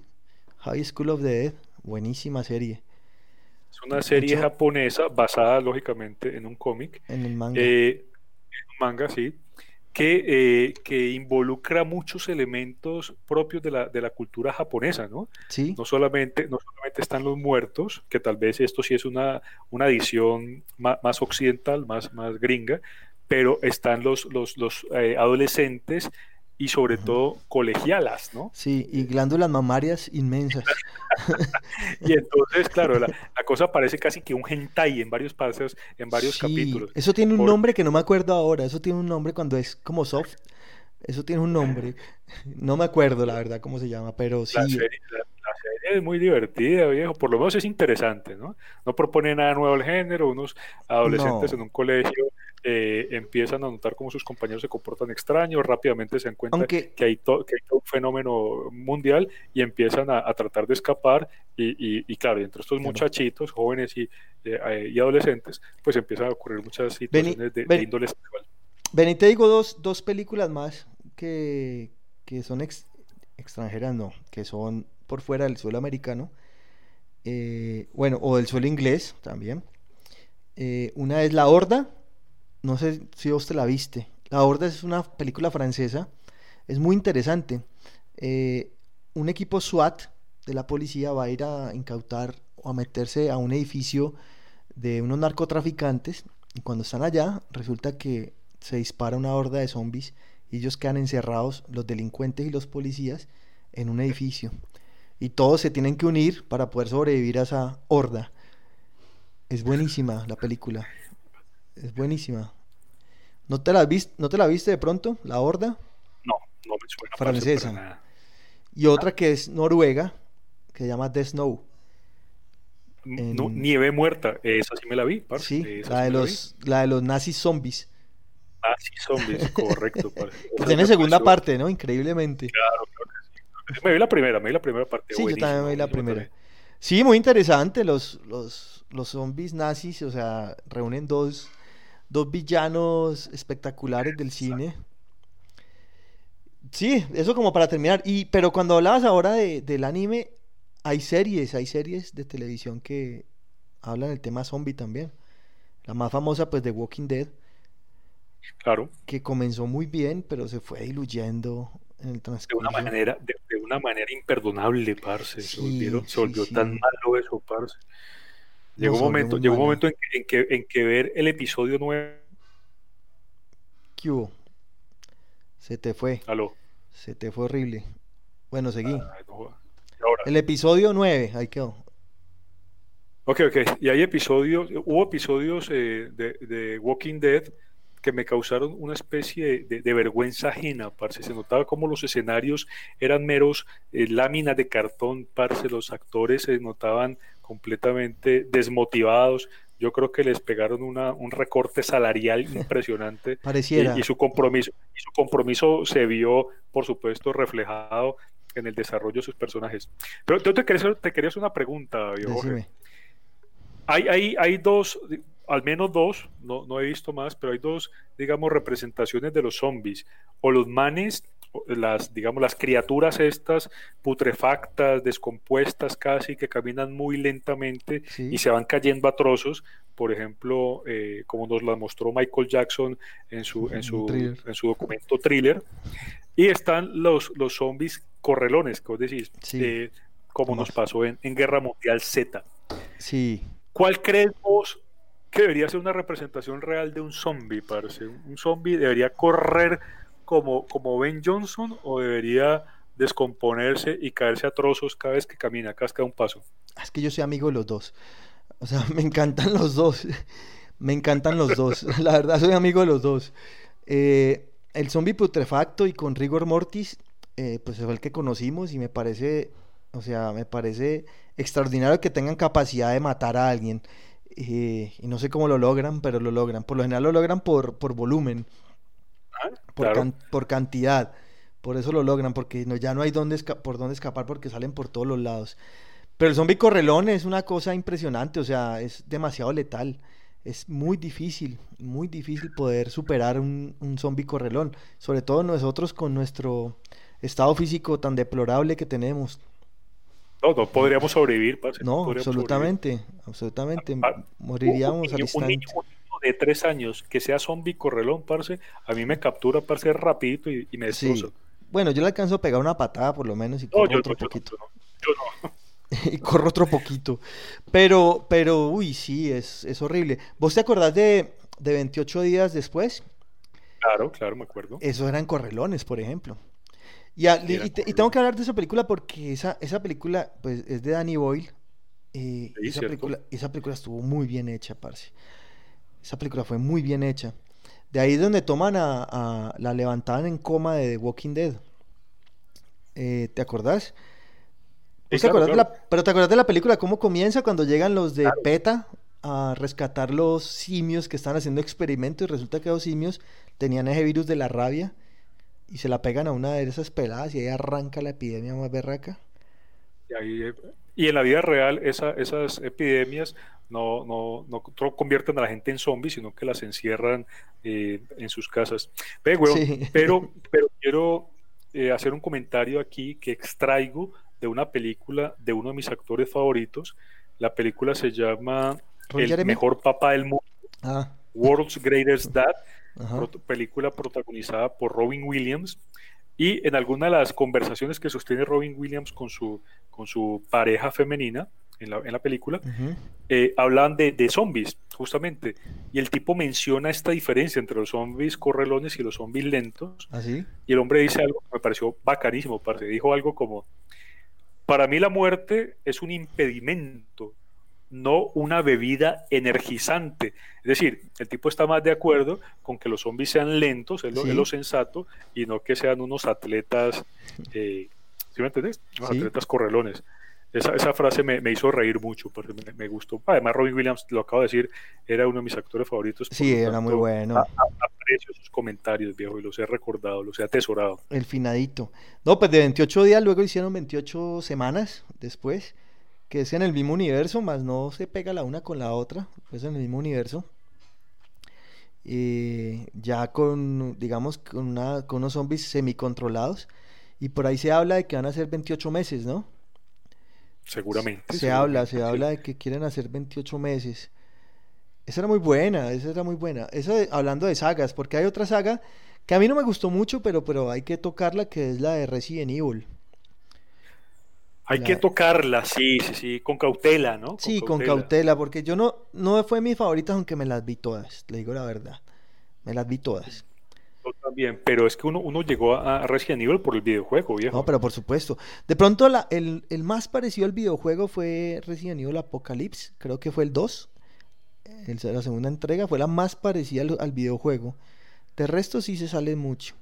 High School of the Dead. Buenísima serie. Es una serie japonesa basada lógicamente en un cómic. En el manga. Eh, en un manga, sí. Que, eh, que, involucra muchos elementos propios de la, de la, cultura japonesa, ¿no? Sí. No solamente, no solamente están los muertos, que tal vez esto sí es una, una edición más, occidental, más, más gringa, pero están los, los, los eh, adolescentes y sobre todo colegialas, ¿no? Sí, y glándulas mamarias inmensas. y entonces, claro, la, cosa parece casi que un hentai en varios pasos, en varios capítulos. Eso tiene un nombre que no me acuerdo ahora, eso tiene un nombre cuando es como soft, eso tiene un nombre, no me acuerdo la verdad cómo se llama, pero sí. La serie, es muy divertida, viejo, por lo menos es interesante, ¿no? No propone nada nuevo al género, unos adolescentes en un colegio eh, empiezan a notar cómo sus compañeros se comportan extraños, rápidamente se encuentran que, hay un fenómeno mundial y empiezan a, tratar de escapar y, claro, entre estos muchachitos, jóvenes y, eh, y, adolescentes, pues empiezan a ocurrir muchas situaciones de, índole sexual. Ven, te digo dos, dos películas más que, que son extranjeras, no, que son por fuera del suelo americano, eh, bueno, o del suelo inglés también. una es La Horda, no sé si vos te la viste. La Horda es una película francesa. Es muy interesante. Eh, un equipo SWAT de la policía va a ir a incautar o a meterse a un edificio de unos narcotraficantes. Y cuando están allá, resulta que se dispara una horda de zombies y ellos quedan encerrados, los delincuentes y los policías, en un edificio. Y todos se tienen que unir para poder sobrevivir a esa horda. Es buenísima la película. Es buenísima. ¿No te la, viste, ¿No te la viste de pronto, La Horda? No, no me suena. Francesa. Y otra que es noruega, que se llama The Snow. Nieve Muerta, esa sí me la vi, parce. Sí, la de, los, la, de los nazis zombies. Nazis zombies, correcto. Tiene segunda parte, ¿no? Increíblemente. Claro, claro que sí. Me vi la primera, me vi la primera parte. Sí, yo también me vi la primera. Sí, muy interesante. Los, los, los zombies nazis, o sea, reúnen dos, dos villanos espectaculares del cine. Sí, eso como para terminar. Y, pero cuando hablabas ahora de, del anime, hay series, hay series de televisión que hablan del tema zombie también. La más famosa, pues, de Walking Dead. Claro. Que comenzó muy bien, pero se fue diluyendo en el transcurso. De una manera, de, una manera imperdonable, parce. se, volvió tan malo eso, parce. Llegó un momento, llegó un momento en que, en que, ver el episodio 9. ¿Qué hubo? Se te fue. Aló. Se te fue horrible. Bueno, seguí. El episodio 9, ahí quedó. Ok, ok. Y hay episodios, hubo episodios eh, de, Walking Dead que me causaron una especie de, vergüenza ajena, parce. Se notaba como los escenarios eran meros eh, láminas de cartón, parce. Los actores se notaban completamente desmotivados. Yo creo que les pegaron una, un recorte salarial impresionante. Pareciera. Y, su compromiso, y su compromiso se vio, por supuesto, reflejado en el desarrollo de sus personajes. Pero yo te quería, te quería hacer una pregunta, Hay, hay, hay dos, al menos dos, no, no he visto más, pero hay dos, digamos, representaciones de los zombies. O los manes las, digamos, las criaturas estas putrefactas, descompuestas casi, que caminan muy lentamente y se van cayendo a trozos, por ejemplo, eh, como nos la mostró Michael Jackson en su, en su, en su documento thriller. Y están los, los zombies correlones, que vos decís, eh, como nos pasó en, en, Guerra Mundial Z. Sí. ¿Cuál crees vos que debería ser una representación real de un zombie, parece? Un zombie debería correr como, como Ben Johnson o debería descomponerse y caerse a trozos cada vez que camina, casca un paso? Es que yo soy amigo de los dos. O sea, me encantan los dos. me encantan los dos. La verdad, soy amigo de los dos. Eh, el zombie putrefacto y con rigor mortis, eh, pues fue el que conocimos y me parece, o sea, me parece extraordinario que tengan capacidad de matar a alguien. Eh, y no sé cómo lo logran, pero lo logran. Por lo general lo logran por, por volumen por, cantidad. Por eso lo logran, porque no, ya no hay dónde por dónde escapar porque salen por todos los lados. Pero el zombie correlón es una cosa impresionante, o sea, es demasiado letal. Es muy difícil, muy difícil poder superar un, un zombie correlón. Sobre todo nosotros con nuestro estado físico tan deplorable que tenemos. No, no podríamos sobrevivir. No, absolutamente, absolutamente. Ah, Moriríamos al instante de tres años que sea zombie correlón, parce, a mí me captura, parce, rapidito y, me destroza. Bueno, yo le alcanzo a pegar una patada por lo menos y corro otro poquito. Yo no. y corro otro poquito. Pero, pero, uy, sí, es, es horrible. ¿Vos te acordás de, de 28 días después? Claro, claro, me acuerdo. Eso eran correlones, por ejemplo. Y, y, tengo que hablar de esa película porque esa, esa película pues, es de Danny Boyle. Eh, esa, película, esa película estuvo muy bien hecha, parce. Esa película fue muy bien hecha. De ahí es donde toman a, la levantaban en coma de The Walking Dead. Eh, ¿Te acordás? pero te acordás de la película, cómo comienza cuando llegan los de PETA a rescatar los simios que están haciendo experimentos y resulta que los simios tenían ese virus de la rabia y se la pegan a una de esas peladas y ahí arranca la epidemia más berraca. Y, eh, en la vida real esas epidemias no, no, no convierten a la gente en zombies, sino que las encierran eh, en sus casas. Pero, pero, pero quiero eh, hacer un comentario aquí que extraigo de una película de uno de mis actores favoritos. La película se llama El mejor papá del mundo, ah. World's Greatest Dad, película protagonizada por Robin Williams. Y en alguna de las conversaciones que sostiene Robin Williams con su, con su pareja femenina, en la, en la película, eh, hablan de, de, zombies, justamente. Y el tipo menciona esta diferencia entre los zombies correlones y los zombies lentos. ¿Así? ¿Ah, y el hombre dice algo que me pareció bacanísimo, parce. Dijo algo como: Para mí la muerte es un impedimento, no una bebida energizante. Es decir, el tipo está más de acuerdo con que los zombies sean lentos, es lo, sensato, y no que sean unos atletas, eh, ¿sí me entendés? Unos atletas correlones. Esa, esa frase me, me, hizo reír mucho, porque me, me, gustó. Además, Robin Williams, lo acabo de decir, era uno de mis actores favoritos. Sí, era tanto, muy bueno. aprecio sus comentarios, viejo, y los he recordado, los he atesorado. El finadito. No, pues de 28 días, luego hicieron 28 semanas después, que es en el mismo universo, más no se pega la una con la otra, pues en el mismo universo. Eh, ya con, digamos, con, una, con unos zombies semicontrolados. Y por ahí se habla de que van a ser 28 meses, ¿no? Seguramente. Se, seguramente, habla, se sí. habla de que quieren hacer 28 meses. Esa era muy buena, esa era muy buena. Eso de, hablando de sagas, porque hay otra saga que a mí no me gustó mucho, pero, pero hay que tocarla, que es la de Resident Evil. Hay la... que tocarla, sí, sí, sí, con cautela, ¿no? Con sí, cautela. con cautela, porque yo no, no fue mi favorita, aunque me las vi todas, le digo la verdad. Me las vi todas. Yo también, pero es que uno, uno llegó a Resident Evil por el videojuego, viejo. No, pero por supuesto. De pronto la, el, el, más parecido al videojuego fue Resident Evil Apocalypse, creo que fue el 2. El, la segunda entrega fue la más parecida al, al, videojuego. De resto sí se sale mucho.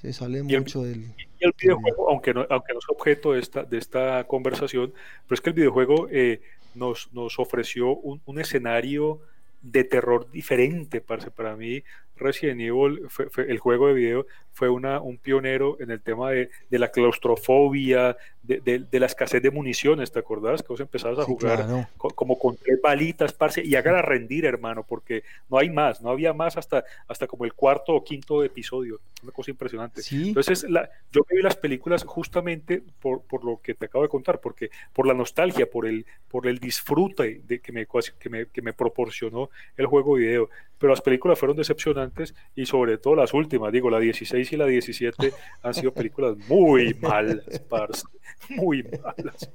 Se sale y mucho el, del... Y el videojuego, aunque no, aunque no es objeto de esta, de esta conversación, pero es que el videojuego eh, nos, nos ofreció un, un escenario de terror diferente, parce. Para mí, Resident Evil, fue, fue, el juego de video, fue una, un pionero en el tema de, de la claustrofobia, de, de, de, la escasez de municiones, ¿te acordás? Que vos empezabas a Sí, jugar claro. co- como con tres balitas, parce, y hágala rendir, hermano, porque no hay más, no había más hasta, hasta como el cuarto o quinto episodio. Una cosa impresionante. Sí, Entonces, la, yo vi las películas justamente por, por lo que te acabo de contar, porque por la nostalgia, por el, por el disfrute de, que, me, que, me, que me proporcionó el juego video. Pero las películas fueron decepcionantes y sobre todo las últimas, digo, la 16 y la 17 han sido películas muy malas, parce, muy malas.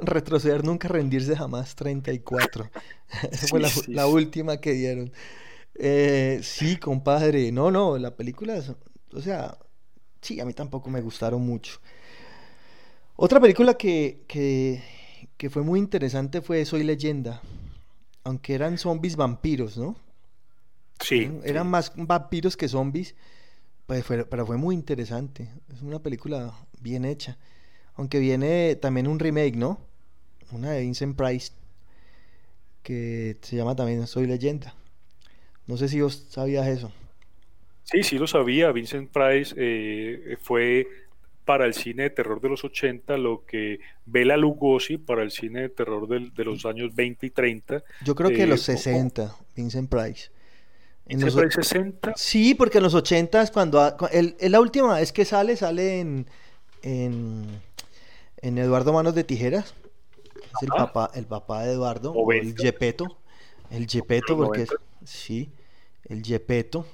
retroceder nunca, rendirse jamás, 34. Esa Sí, fue la, sí, la sí. última que dieron. Eh, sí, compadre. No, no, la película, es- o sea, sí, a mí tampoco me gustaron mucho. Otra película que, que, que fue muy interesante fue Soy Leyenda. Aunque eran zombies vampiros, ¿no? Sí, Eran, sí. más vampiros que zombies, pues fue- pero fue muy interesante. Es una película bien hecha. Aunque viene también un remake, ¿no? Una de Vincent Price, que se llama también Soy Leyenda. No sé si vos sabías eso. Sí, sí lo sabía. Vincent Price eh, fue para el cine de terror de los 80 lo que Bela Lugosi para el cine de terror de los años 20 y 30. Yo creo que Eh, los o- o- 60, Vincent Price. En los o- Price 60. Sí, porque en los 80 cuando... el- el- la última vez que sale, sale en, en, en Eduardo Manos de Tijeras. Es el papá, el papá de Eduardo, o el 90. Yepeto. El Yepeto, porque es... 90. Sí, el Yepeto.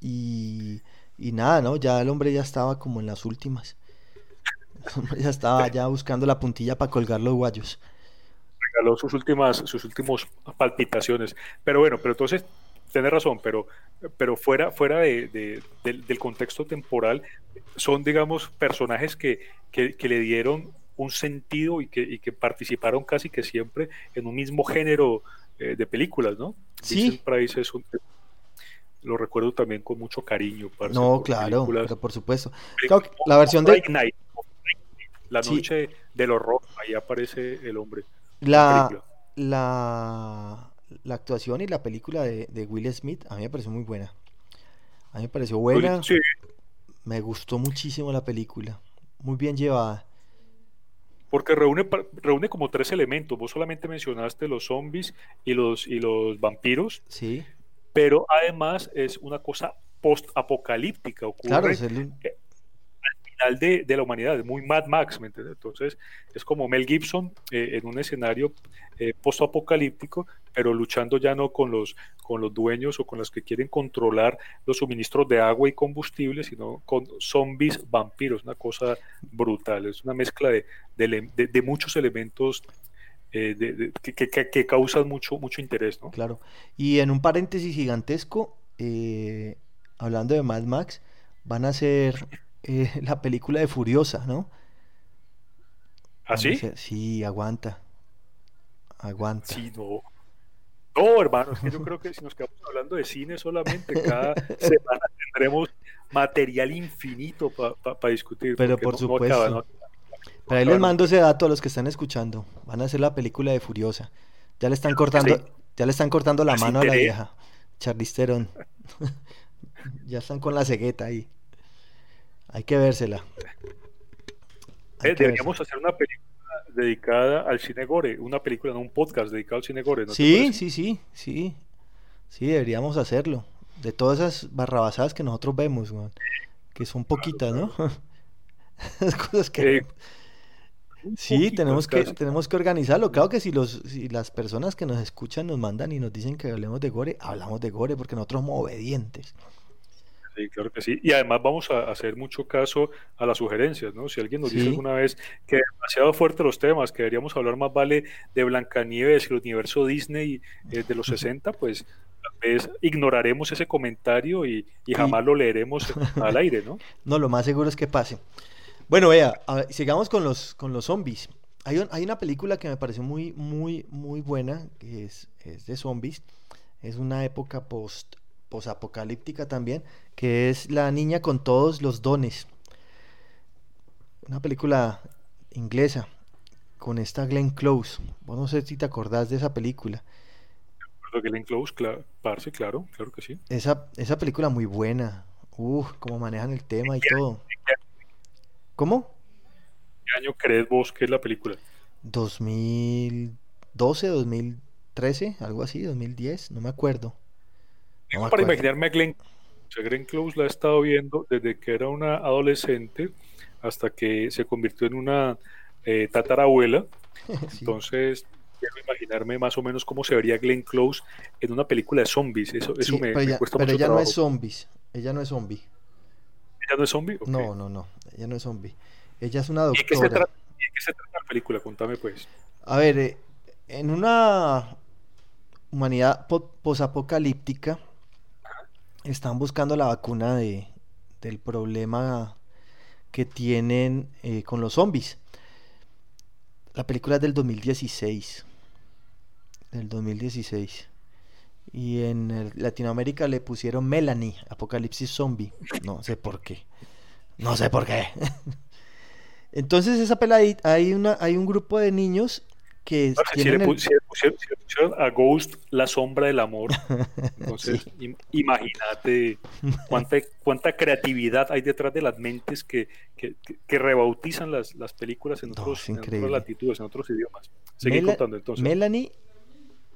Y, y nada, ¿no? Ya el hombre ya estaba como en las últimas. El hombre ya estaba ya buscando la puntilla para colgar los guayos. Regaló sus últimas, sus últimos palpitaciones. Pero bueno, pero entonces, tenés razón, pero, pero fuera, fuera de, de- del, del contexto temporal, son, digamos, personajes que, que, que le dieron un sentido y que, y que participaron casi que siempre en un mismo género eh, de películas, ¿no? Sí. Price es un... Lo recuerdo también con mucho cariño. parce, No, claro, pero por supuesto. Claro la versión de... Night, La Sí. noche del horror, ahí aparece el hombre. La, la, la actuación y la película de, de Will Smith a mí me pareció muy buena. A mí me pareció buena, Sí, me gustó muchísimo la película, muy bien llevada. Porque reúne, reúne como tres elementos. Vos solamente mencionaste los zombies y los, y los vampiros, Sí, pero además es una cosa post-apocalíptica. Ocurre claro, es el- de, la humanidad, es muy Mad Max, ¿me entiendes? Entonces es como Mel Gibson eh, en un escenario eh, post-apocalíptico, pero luchando ya no con los, con los dueños o con los que quieren controlar los suministros de agua y combustible, sino con zombies vampiros, una cosa brutal, es una mezcla de, de muchos elementos eh, de- que, causan mucho, mucho interés, ¿no? claro. Y en un paréntesis gigantesco, eh, hablando de Mad Max, van a hacer eh, la película de Furiosa, ¿no? Van a ¿Así? hacer- Sí, aguanta, aguanta. Sí, no. No, hermano, es que yo creo que si nos quedamos hablando de cine solamente, cada semana tendremos material infinito para discutir. Pero por no- no acaba, supuesto. ¿no? Pero ahí les mando ese dato a los que están escuchando. Van a hacer la película de Furiosa. Ya le están cortando, ya le están cortando la mano a la vieja. Charlisterón. ya están con la cegueta ahí. Hay que vérsela. Eh, deberíamos hacer una película dedicada al cine gore, una película, no un podcast dedicado al cine gore. sí, sí, sí, sí. Sí, deberíamos hacerlo. De todas esas barrabasadas que nosotros vemos, que son poquitas, ¿no? Las cosas que... Eh, sí, tenemos que, tenemos que organizarlo. Claro que si, los, si las personas que nos escuchan nos mandan y nos dicen que hablemos de gore, hablamos de gore porque nosotros somos obedientes. Sí, claro que sí. Y además vamos a hacer mucho caso a las sugerencias, ¿no? Si alguien nos dice alguna vez que demasiado fuerte los temas, que deberíamos hablar más vale de Blancanieves y el universo Disney eh, de los 60, pues tal vez ignoraremos ese comentario y, jamás lo leeremos al aire, ¿no? No, lo más seguro es que pase. Bueno, vea, sigamos con los, con los zombies. Hay, hay, una película que me pareció muy, muy, muy buena, que es, es de zombies. Es una época post posapocalíptica también, que es La niña con todos los dones. Una película inglesa con esta Glenn Close. Vos no sé si te acordás de esa película. Glenn Close, claro, claro, claro que sí. Esa, esa película muy buena. Uf, cómo manejan el tema y todo. ¿Cómo? ¿Qué año crees vos que es la película? 2012, 2013, algo así, 2010, no me acuerdo para imaginarme a Glenn, Close la he estado viendo desde que era una adolescente hasta que se convirtió en una eh, tatarabuela. Entonces, quiero imaginarme más o menos cómo se vería Glenn Close en una película de zombies. Eso, eso me, pero ella, pero ella no es zombies. Ella no es zombie. ¿Ella no es zombie? No, no, no. Ella no es zombie. Ella es una doctora. ¿Y qué se trata, qué se trata la película? Contame, pues. A ver, eh, en una humanidad posapocalíptica están buscando la vacuna de, del problema que tienen eh, con los zombies. La película es del 2016. Del 2016. Y en Latinoamérica le pusieron Melanie, Apocalipsis Zombie. No sé por qué. No sé por qué. Entonces esa peladita, hay, una, hay un grupo de niños que si, le, pusieron, a Ghost la sombra del amor, entonces imagínate cuánta, cuánta creatividad hay detrás de las mentes que, que, rebautizan las, las, películas en, otros, en, otras latitudes, en otros idiomas. Seguí contando entonces. Melanie,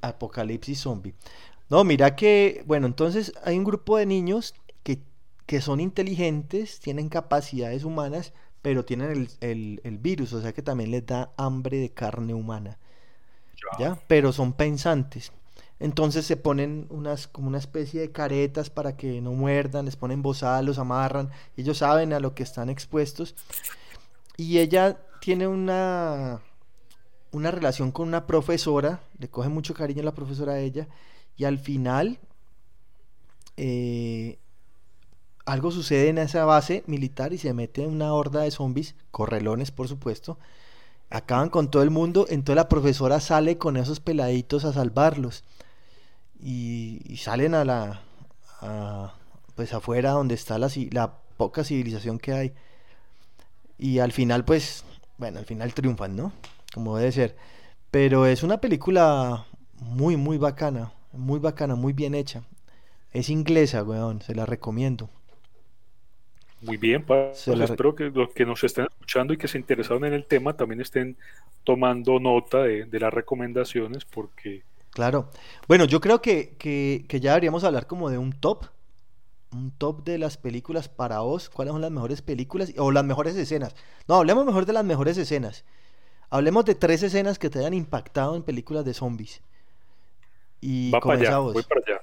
Apocalipsis Zombie. No, mira que, bueno, entonces hay un grupo de niños que, que son inteligentes, tienen capacidades humanas, pero tienen el, virus, o sea que también les da hambre de carne humana. ¿Ya? Pero son pensantes. Entonces se ponen unas como una especie de caretas para que no muerdan, les ponen bozal, los amarran, ellos saben a lo que están expuestos. Y ella tiene una una relación con una profesora, le coge mucho cariño a la profesora a ella, y al final eh, algo sucede en esa base militar y se mete una horda de zombies, correlones por supuesto, acaban con todo el mundo, entonces la profesora sale con esos peladitos a salvarlos y, salen a la, pues afuera donde está la, la poca civilización que hay y al final pues, bueno, al final triunfan, ¿no? Como debe ser, pero es una película muy, muy bacana, muy bacana, muy bien hecha. Es inglesa, weón, se la recomiendo. Muy bien, pues espero que los que nos estén escuchando y que se interesaron en el tema también estén tomando nota de, las recomendaciones porque... Claro. Bueno, yo creo que, que, ya deberíamos hablar como de un top, un top de las películas para vos, cuáles son las mejores películas o las mejores escenas. No, hablemos mejor de las mejores escenas. Hablemos de tres escenas que te hayan impactado en películas de zombies. Y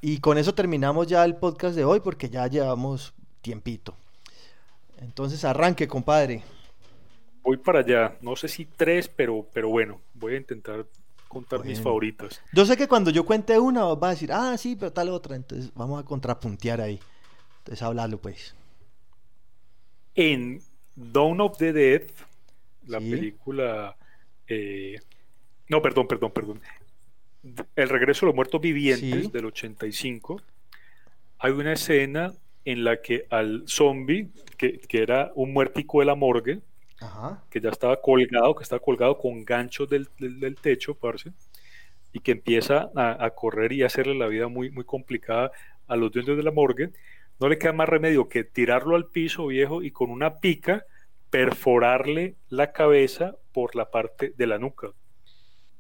Y con eso terminamos ya el podcast de hoy porque ya llevamos tiempito. Entonces arranque, compadre. Voy para allá. No sé si tres, pero, pero bueno, voy a intentar contar mis favoritas. Yo sé que cuando yo cuente una, va a decir, ah, sí, pero tal otra. Entonces vamos a contrapuntear ahí. Entonces háblalo, pues. En Dawn of the Dead, la película. Eh, no, perdón, perdón, perdón. El regreso de los muertos vivientes del 85. Hay una escena en la que al zombie, que, era un muertico de la morgue, que ya estaba colgado, que estaba colgado con ganchos del, del, techo, parce, y que empieza a, correr y hacerle la vida muy, muy complicada a los dueños de la morgue, no le queda más remedio que tirarlo al piso viejo y con una pica perforarle la cabeza por la parte de la nuca.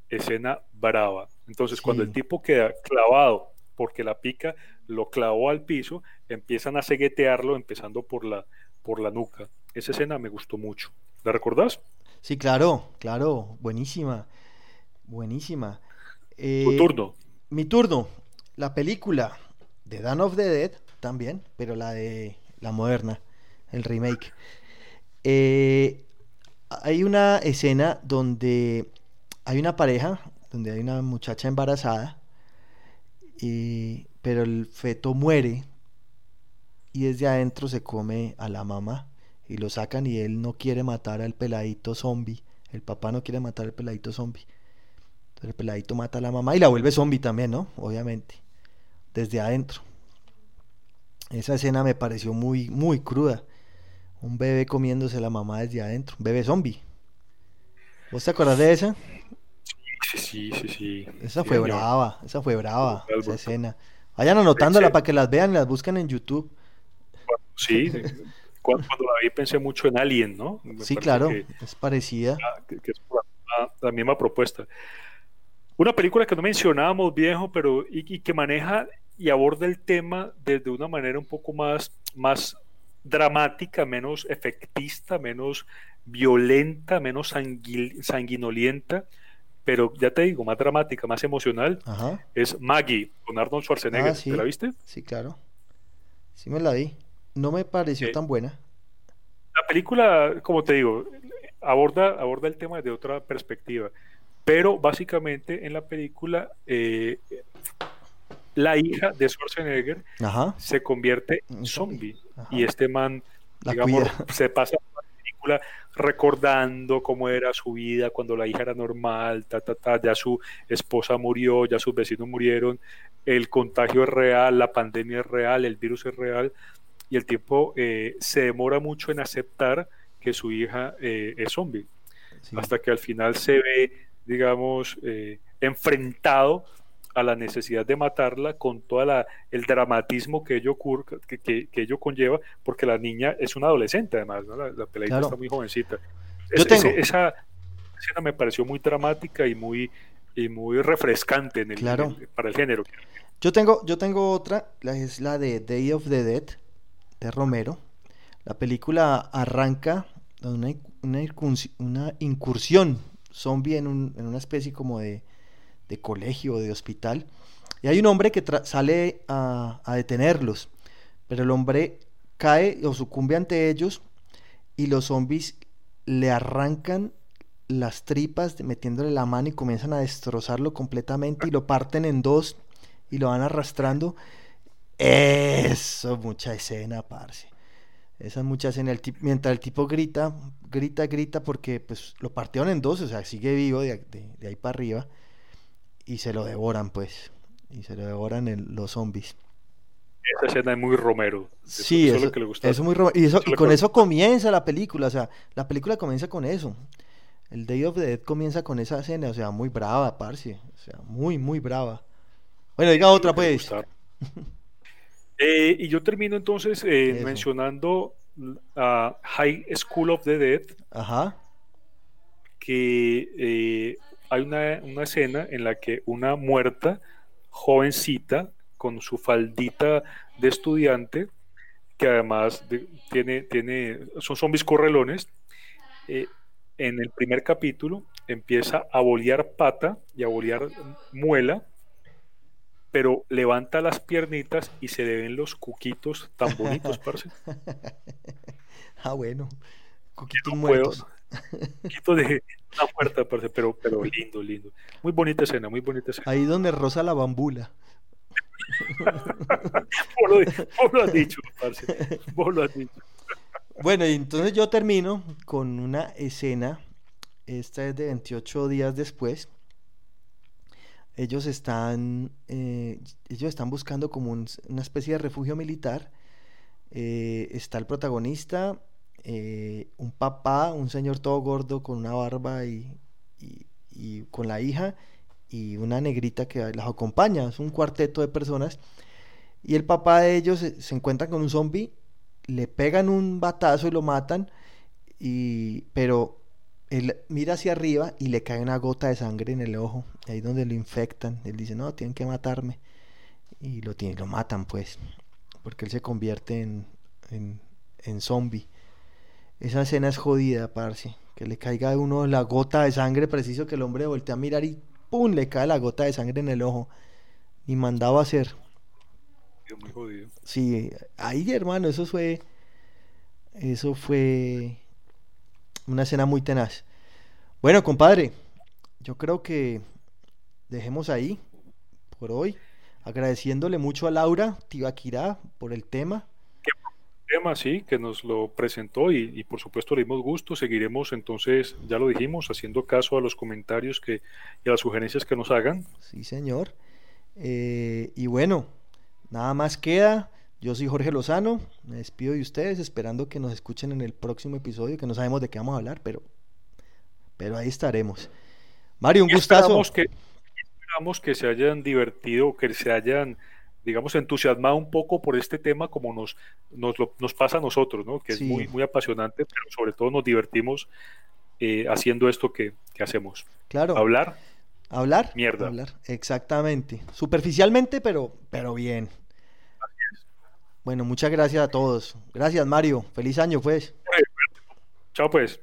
Escena brava. Entonces, cuando el tipo queda clavado porque la pica lo clavó al piso, empiezan a seguetearlo empezando por la, por la nuca. Esa escena me gustó mucho. ¿La recordás? Sí, claro, claro, buenísima, buenísima. tu eh, turno. Mi turno. La película de Dan of the Dead también, pero la de la moderna, el remake. Eh, hay una escena donde hay una pareja, donde hay una muchacha embarazada, y, pero el feto muere y desde adentro se come a la mamá y lo sacan y él no quiere matar al peladito zombie. El papá no quiere matar al peladito zombie. Entonces el peladito mata a la mamá y la vuelve zombie también, ¿no? Obviamente. Desde adentro. Esa escena me pareció muy, muy cruda. Un bebé comiéndose la mamá desde adentro. Un bebé zombie. ¿Vos te acordás de esa? Sí, sí, sí, sí. Esa fue brava, esa fue brava, esa escena. Vayan anotándola para que las vean y las busquen en YouTube. Sí, cuando, la vi pensé mucho en Alien, ¿no? sí, claro, es parecida. Que, es la, misma propuesta. Una película que no mencionábamos, viejo, pero y, que maneja y aborda el tema desde una manera un poco más, más dramática, menos efectista, menos violenta, menos sanguinolienta, pero ya te digo, más dramática, más emocional, es Maggie con Arnold Schwarzenegger. Ah, la viste? Sí, claro. Sí me la vi. No me pareció tan buena. La película, como te digo, aborda, aborda el tema desde otra perspectiva. Pero básicamente en la película, eh, la hija de Schwarzenegger se convierte en zombie. Y este man, digamos, se pasa la película recordando cómo era su vida cuando la hija era normal, ta, ta, ta, ya su esposa murió, ya sus vecinos murieron, el contagio es real, la pandemia es real, el virus es real y el tipo eh, se demora mucho en aceptar que su hija eh, es zombie. Hasta que al final se ve, digamos, eh, enfrentado a la necesidad de matarla con todo el dramatismo que ello, que, que, ello conlleva, porque la niña es una adolescente además, la, la está muy jovencita. esa escena me pareció muy dramática y muy, y muy refrescante en el, para el género. Yo tengo, yo tengo otra, es la de Day of the Dead, de Romero. La película arranca una, una, una incursión zombie en, un, en, una especie como de, de colegio o de hospital. Y hay un hombre que sale a, detenerlos, pero el hombre cae o sucumbe ante ellos y los zombies le arrancan las tripas metiéndole la mano y comienzan a destrozarlo completamente y lo parten en dos y lo van arrastrando eso, mucha escena, parce. Esa es mucha escena. Mientras el tipo grita, grita, grita, porque pues lo partieron en dos, o sea, sigue vivo de, ahí para arriba. Y se lo devoran, pues. Y se lo devoran los zombies. Esa escena es muy Romero. sí, eso, es lo que le gusta. Eso muy Y, y con eso comienza la película, o sea, la película comienza con eso. El Day of the Dead comienza con esa escena, o sea, muy brava, parce. O sea, muy, muy brava. Bueno, diga otra, pues. Eh, y yo termino entonces eh, mencionando a High School of the Dead, que eh, hay una, escena en la que una muerta, jovencita, con su faldita de estudiante, que además tiene, tiene, son zombies correlones, en el primer capítulo empieza a bolear pata y a bolear muela pero levanta las piernitas y se le ven los cuquitos tan bonitos, parce. ah, bueno. Cuquitos muertos. Cuquito de una parce, pero, pero lindo, lindo. Muy bonita escena, muy bonita escena. Ahí donde rosa la bambula. vos, lo, has dicho, parce. Vos lo has dicho. Bueno, y entonces yo termino con una escena. Esta es de 28 días después ellos están, eh, ellos están buscando como una especie de refugio militar. Eh, está el protagonista, eh, un papá, un señor todo gordo con una barba y, y, con la hija y una negrita que las acompaña, es un cuarteto de personas. Y el papá de ellos se, encuentra con un zombie, le pegan un batazo y lo matan, y, pero él mira hacia arriba y le cae una gota de sangre en el ojo, ahí donde lo infectan. Él dice, no, tienen que matarme. Y lo, tienen, lo matan, pues, porque él se convierte en, en, zombie. Esa escena es jodida, parce. Que le caiga a uno la gota de sangre, preciso que el hombre voltea a mirar y ¡pum! le cae la gota de sangre en el ojo. Y mandaba a hacer. Muy jodido. Sí, ahí hermano, eso fue. Eso fue una escena muy tenaz. Bueno, compadre, yo creo que dejemos ahí por hoy, agradeciéndole mucho a Laura Tibaquirá por el tema. Tema, sí, que nos lo presentó y, por supuesto le dimos gusto. Seguiremos entonces, ya lo dijimos, haciendo caso a los comentarios que, y a las sugerencias que nos hagan. Sí, señor. Eh, y bueno, nada más queda. Yo soy Jorge Lozano, me despido de ustedes esperando que nos escuchen en el próximo episodio, que no sabemos de qué vamos a hablar, pero, pero ahí estaremos. Mario, un gustazo. Que, esperamos que se hayan divertido, que se hayan, digamos, entusiasmado un poco por este tema como nos, nos, nos pasa a nosotros, ¿no? que es muy, muy apasionante, pero sobre todo nos divertimos eh, haciendo esto que, que hacemos. Claro. Hablar. Hablar. Mierda. Hablar, exactamente. Superficialmente, pero, pero bien. Bueno, muchas gracias a todos. Gracias, Mario. Feliz año, pues. Chao, pues.